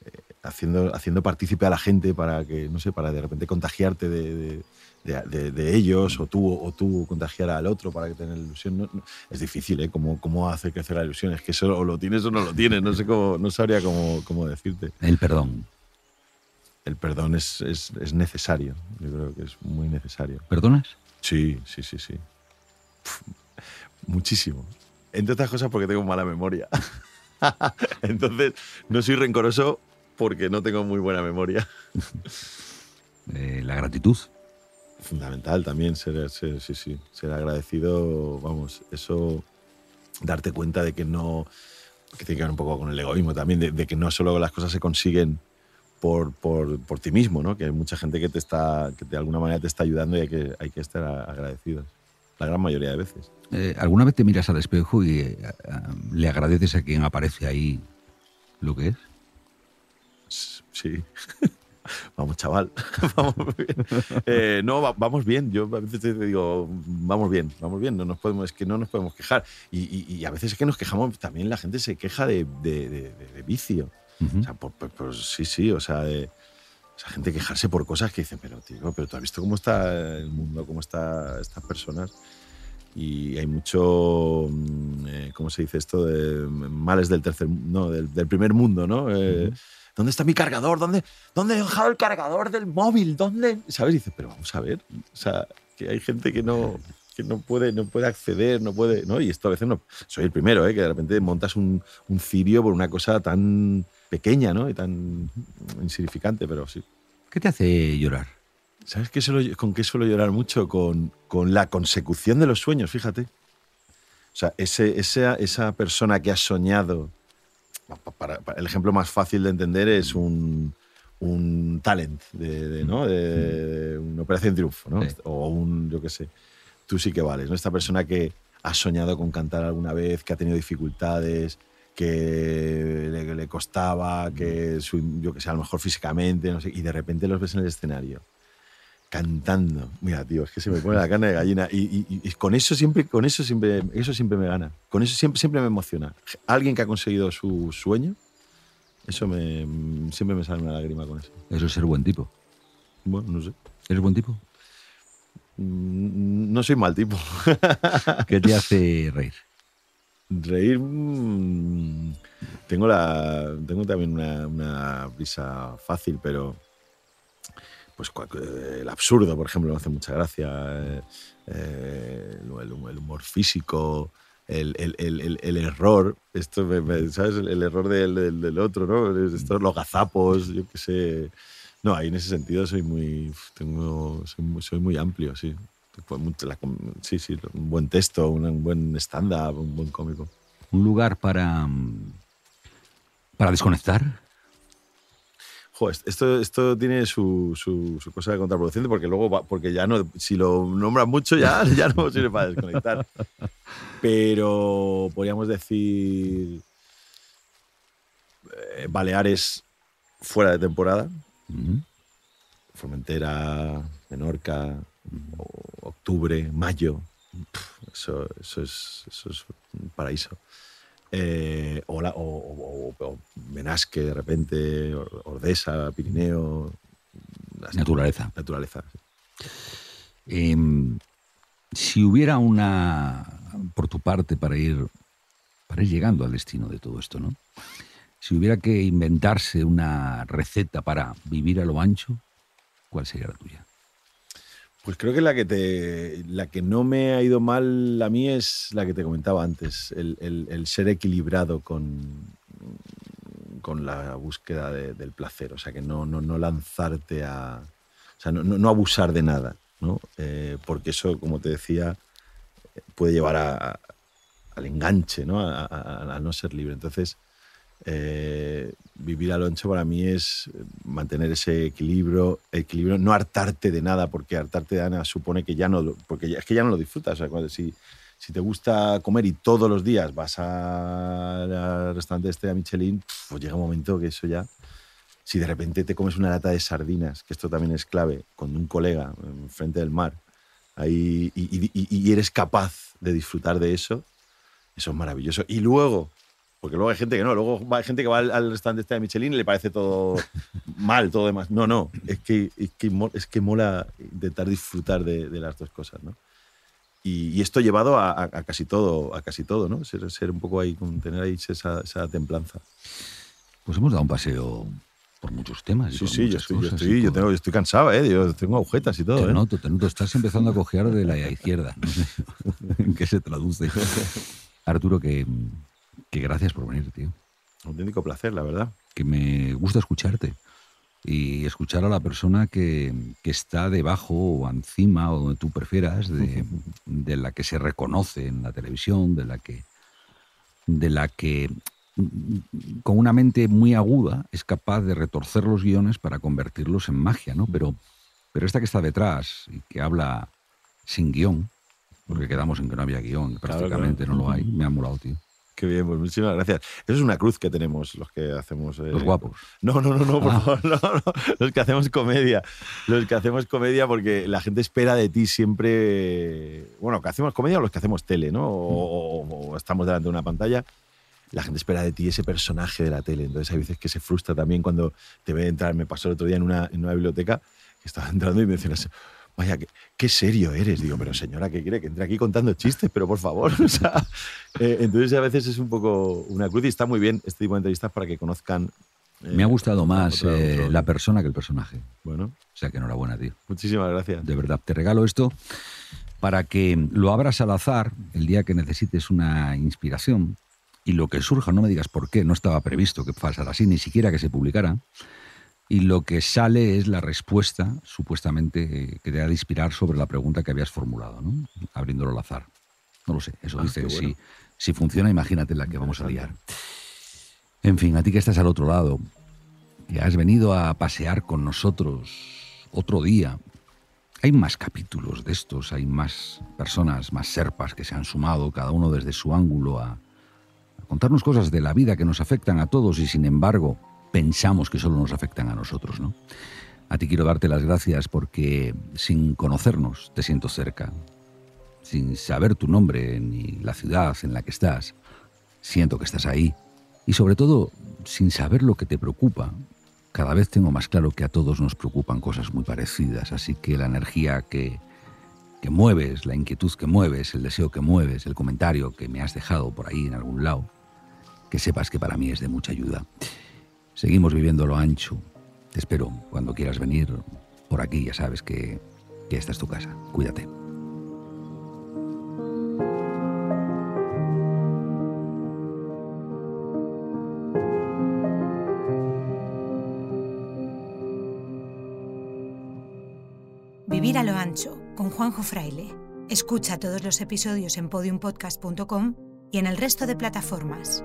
Eh, haciendo, haciendo partícipe a la gente para que, no sé, para de repente contagiarte de, de- de- de- de ellos o tú, o tú contagiar al otro para que tengan ilusión. No- no- es difícil, ¿eh? ¿Cómo, ¿Cómo hacer crecer la ilusión? Es que eso o lo tienes o no lo tienes. No sé cómo, no sabría cómo, cómo decirte El perdón. el perdón es, es- es necesario. Yo creo que es muy necesario. ¿Perdonas? Sí, sí, sí, sí. Muchísimo. Entre otras cosas porque tengo mala memoria. <laughs> Entonces, no soy rencoroso porque no tengo muy buena memoria. <laughs> Eh, la gratitud. Fundamental también ser, ser- sí, sí, ser agradecido, vamos, eso, darte cuenta de que no, que tiene que ver un poco con el egoísmo también, de, de que no solo las cosas se consiguen por, por, por ti mismo, ¿no? que hay mucha gente que, te está, que de alguna manera te está ayudando y hay que, hay que estar agradecidos, la gran mayoría de veces. Eh, ¿Alguna vez te miras al espejo y eh, le agradeces a quien aparece ahí lo que es? Sí. <laughs> Vamos, chaval. <laughs> vamos bien. Eh, no, va- vamos bien. Yo a veces te digo, vamos bien, vamos bien. No nos podemos, es que no nos podemos quejar. Y, y- y a veces es que nos quejamos, también la gente se queja de, de- de- de- de vicio. Ujú. O sea, por, por- por- sí, sí, o sea, de, o sea, gente quejarse por cosas que dicen, pero tío, pero tú has visto cómo está el mundo, cómo están estas personas. Y hay mucho, mm, eh, ¿cómo se dice esto? De males del tercer, no, del, del primer mundo, ¿no? Eh, ¿Dónde está mi cargador? ¿Dónde, ¿Dónde he dejado el cargador del móvil? ¿Dónde? ¿Sabes? Y dices, pero vamos a ver. O sea, que hay gente que no, que no, puede, no puede acceder, no puede. ¿no? Y esto a veces no. Soy el primero, ¿eh? que de repente montas un, un cirio por una cosa tan pequeña ¿no? y tan insignificante, pero sí. ¿Qué te hace llorar? ¿Sabes qué suelo- con qué suelo llorar mucho? Con, con la consecución de los sueños, fíjate. O sea, ese, esa, esa persona que ha soñado. Pa- para- para- el ejemplo más fácil de entender es un, un talent, de, de, ¿no? de, de una operación triunfo, ¿no? Sí. o un, yo qué sé. Tú sí que vales, ¿no? Esta persona que ha soñado con cantar alguna vez, que ha tenido dificultades, que le, le costaba, que su- yo que sé, a lo mejor físicamente, no sé, y de repente los ves en el escenario cantando. Mira, tío, es que se me pone la carne de gallina. Y, y- y con eso siempre, con eso siempre, eso siempre me gana. Con eso siempre, siempre me emociona. Alguien que ha conseguido su sueño, eso me, siempre me sale una lágrima con eso. Eso es ser buen tipo. Bueno, no sé. ¿Eres buen tipo? Mm, No soy mal tipo. <laughs> ¿Qué te hace reír? Reír. mm, Tengo, la, tengo también una, una risa fácil, pero. Pues eh, el absurdo, por ejemplo, me hace mucha gracia. eh, eh, el, el humor físico. el, el, el, error, esto, ¿sabes? El, error del, del, del, otro, ¿no? Estos, los gazapos, yo qué sé. No, ahí en ese sentido soy muy, tengo, soy, muy, soy muy amplio, sí. Sí, sí, un buen texto, un buen stand-up, un buen cómico. ¿Un lugar para, para desconectar? Esto, esto tiene su, su, cosa de contraproducente porque luego, porque ya no, si lo nombras mucho ya, <laughs> ya no sirve para desconectar. Pero podríamos decir eh, Baleares fuera de temporada, Formentera, Menorca, octubre, mayo, eso, eso, es, eso es un paraíso. Eh, o, o, Menasque de repente, Ordesa, Pirineo. Naturaleza. Naturaleza. Em, si hubiera una, por tu parte, para ir, para ir llegando al destino de todo esto, ¿no? Si hubiera que inventarse una receta para vivir a lo ancho, ¿cuál sería la tuya? Pues creo que la que, te, la que no me ha ido mal a mí es la que te comentaba antes, el, ser equilibrado con, con la búsqueda del placer, o sea, que no, no, lanzarte a... O sea, no, abusar de nada, ¿no? Eh, porque eso, como te decía, puede llevar al enganche, ¿no? A, no ser libre. Entonces, eh, vivir a lo ancho para mí es mantener ese equilibrio, equilibrio, no hartarte de nada, porque hartarte de nada supone que ya no, porque es que ya no lo disfrutas. O sea, si, si te gusta comer y todos los días vas al restaurante este a Michelin, pues llega un momento que eso ya, si de repente te comes una lata de sardinas, que esto también es clave, con un colega frente del mar, ahí, y eres capaz de disfrutar de eso, eso es maravilloso. Y luego porque luego hay gente que no, luego hay gente que va al, restaurante este de Michelin y le parece todo <laughs> mal, todo demás. No, no, es que, es que, es que mola intentar disfrutar de, las dos cosas, ¿no? Y, esto llevado a, casi todo, a casi todo, ¿no? Ser, ser un poco ahí, tener ahí esa, esa, templanza. Pues hemos dado un paseo por muchos temas. Sí, sí, yo estoy, yo, estoy, yo, tengo, estoy, cansado, ¿eh? Yo tengo agujetas y todo. Te ¿eh? noto, te noto. Estás empezando a cojear de la izquierda. No sé <laughs> <laughs> en qué se traduce. Arturo, que que gracias por venir, tío. Un auténtico placer, la verdad. Que me gusta escucharte y escuchar a la persona que, está debajo o encima o donde tú prefieras <laughs> de, la que se reconoce en la televisión, de la que de la que con una mente muy aguda es capaz de retorcer los guiones para convertirlos en magia, ¿no? Pero, pero esta que está detrás y que habla sin guion, porque quedamos en que no había guion, prácticamente no lo hay, me ha molado, tío. Qué bien, pues muchísimas gracias. Eso es una cruz que tenemos los que hacemos. Eh, los guapos. No, no, no, no, por ah. favor, no, no, Los que hacemos comedia. Los que hacemos comedia porque la gente espera de ti siempre. Bueno, que hacemos comedia o los que hacemos tele, ¿no? O, estamos delante de una pantalla. La gente espera de ti ese personaje de la tele. Entonces hay veces que se frustra también cuando te ve entrar. Me pasó el otro día en una, en una biblioteca que estaba <laughs> entrando y me decías vaya, qué, serio eres. Digo, pero señora, ¿qué quiere? Que entre aquí contando chistes, pero por favor. <laughs> Eh, entonces a veces es un poco una cruz y está muy bien este tipo de entrevistas para que conozcan. Eh, Me ha gustado más eh, la persona que el personaje. Bueno. O sea que enhorabuena, tío. Muchísimas gracias. De verdad, te regalo esto para que lo abras al azar el día que necesites una inspiración y lo que surja, no me digas por qué, no estaba previsto que pasara así, ni siquiera que se publicara y lo que sale es la respuesta, supuestamente, eh, que te ha de inspirar sobre la pregunta que habías formulado, ¿no? abriéndolo al azar. No lo sé, eso ah, dice, si, si funciona, imagínate la que vamos a liar. En fin, a ti que estás al otro lado, que has venido a pasear con nosotros otro día, hay más capítulos de estos, hay más personas, más serpas que se han sumado, cada uno desde su ángulo, a contarnos cosas de la vida que nos afectan a todos y sin embargo pensamos que solo nos afectan a nosotros, ¿no? A ti quiero darte las gracias porque sin conocernos te siento cerca. Sin saber tu nombre ni la ciudad en la que estás, siento que estás ahí. Y sobre todo, sin saber lo que te preocupa, cada vez tengo más claro que a todos nos preocupan cosas muy parecidas. Así que la energía que, que mueves, la inquietud que mueves, el deseo que mueves, el comentario que me has dejado por ahí en algún lado, que sepas que para mí es de mucha ayuda. Seguimos viviendo lo ancho. Te espero cuando quieras venir por aquí, ya sabes que, que esta es tu casa. Cuídate. Vivir a lo ancho con Juanjo Fraile. Escucha todos los episodios en podiumpodcast.com y en el resto de plataformas.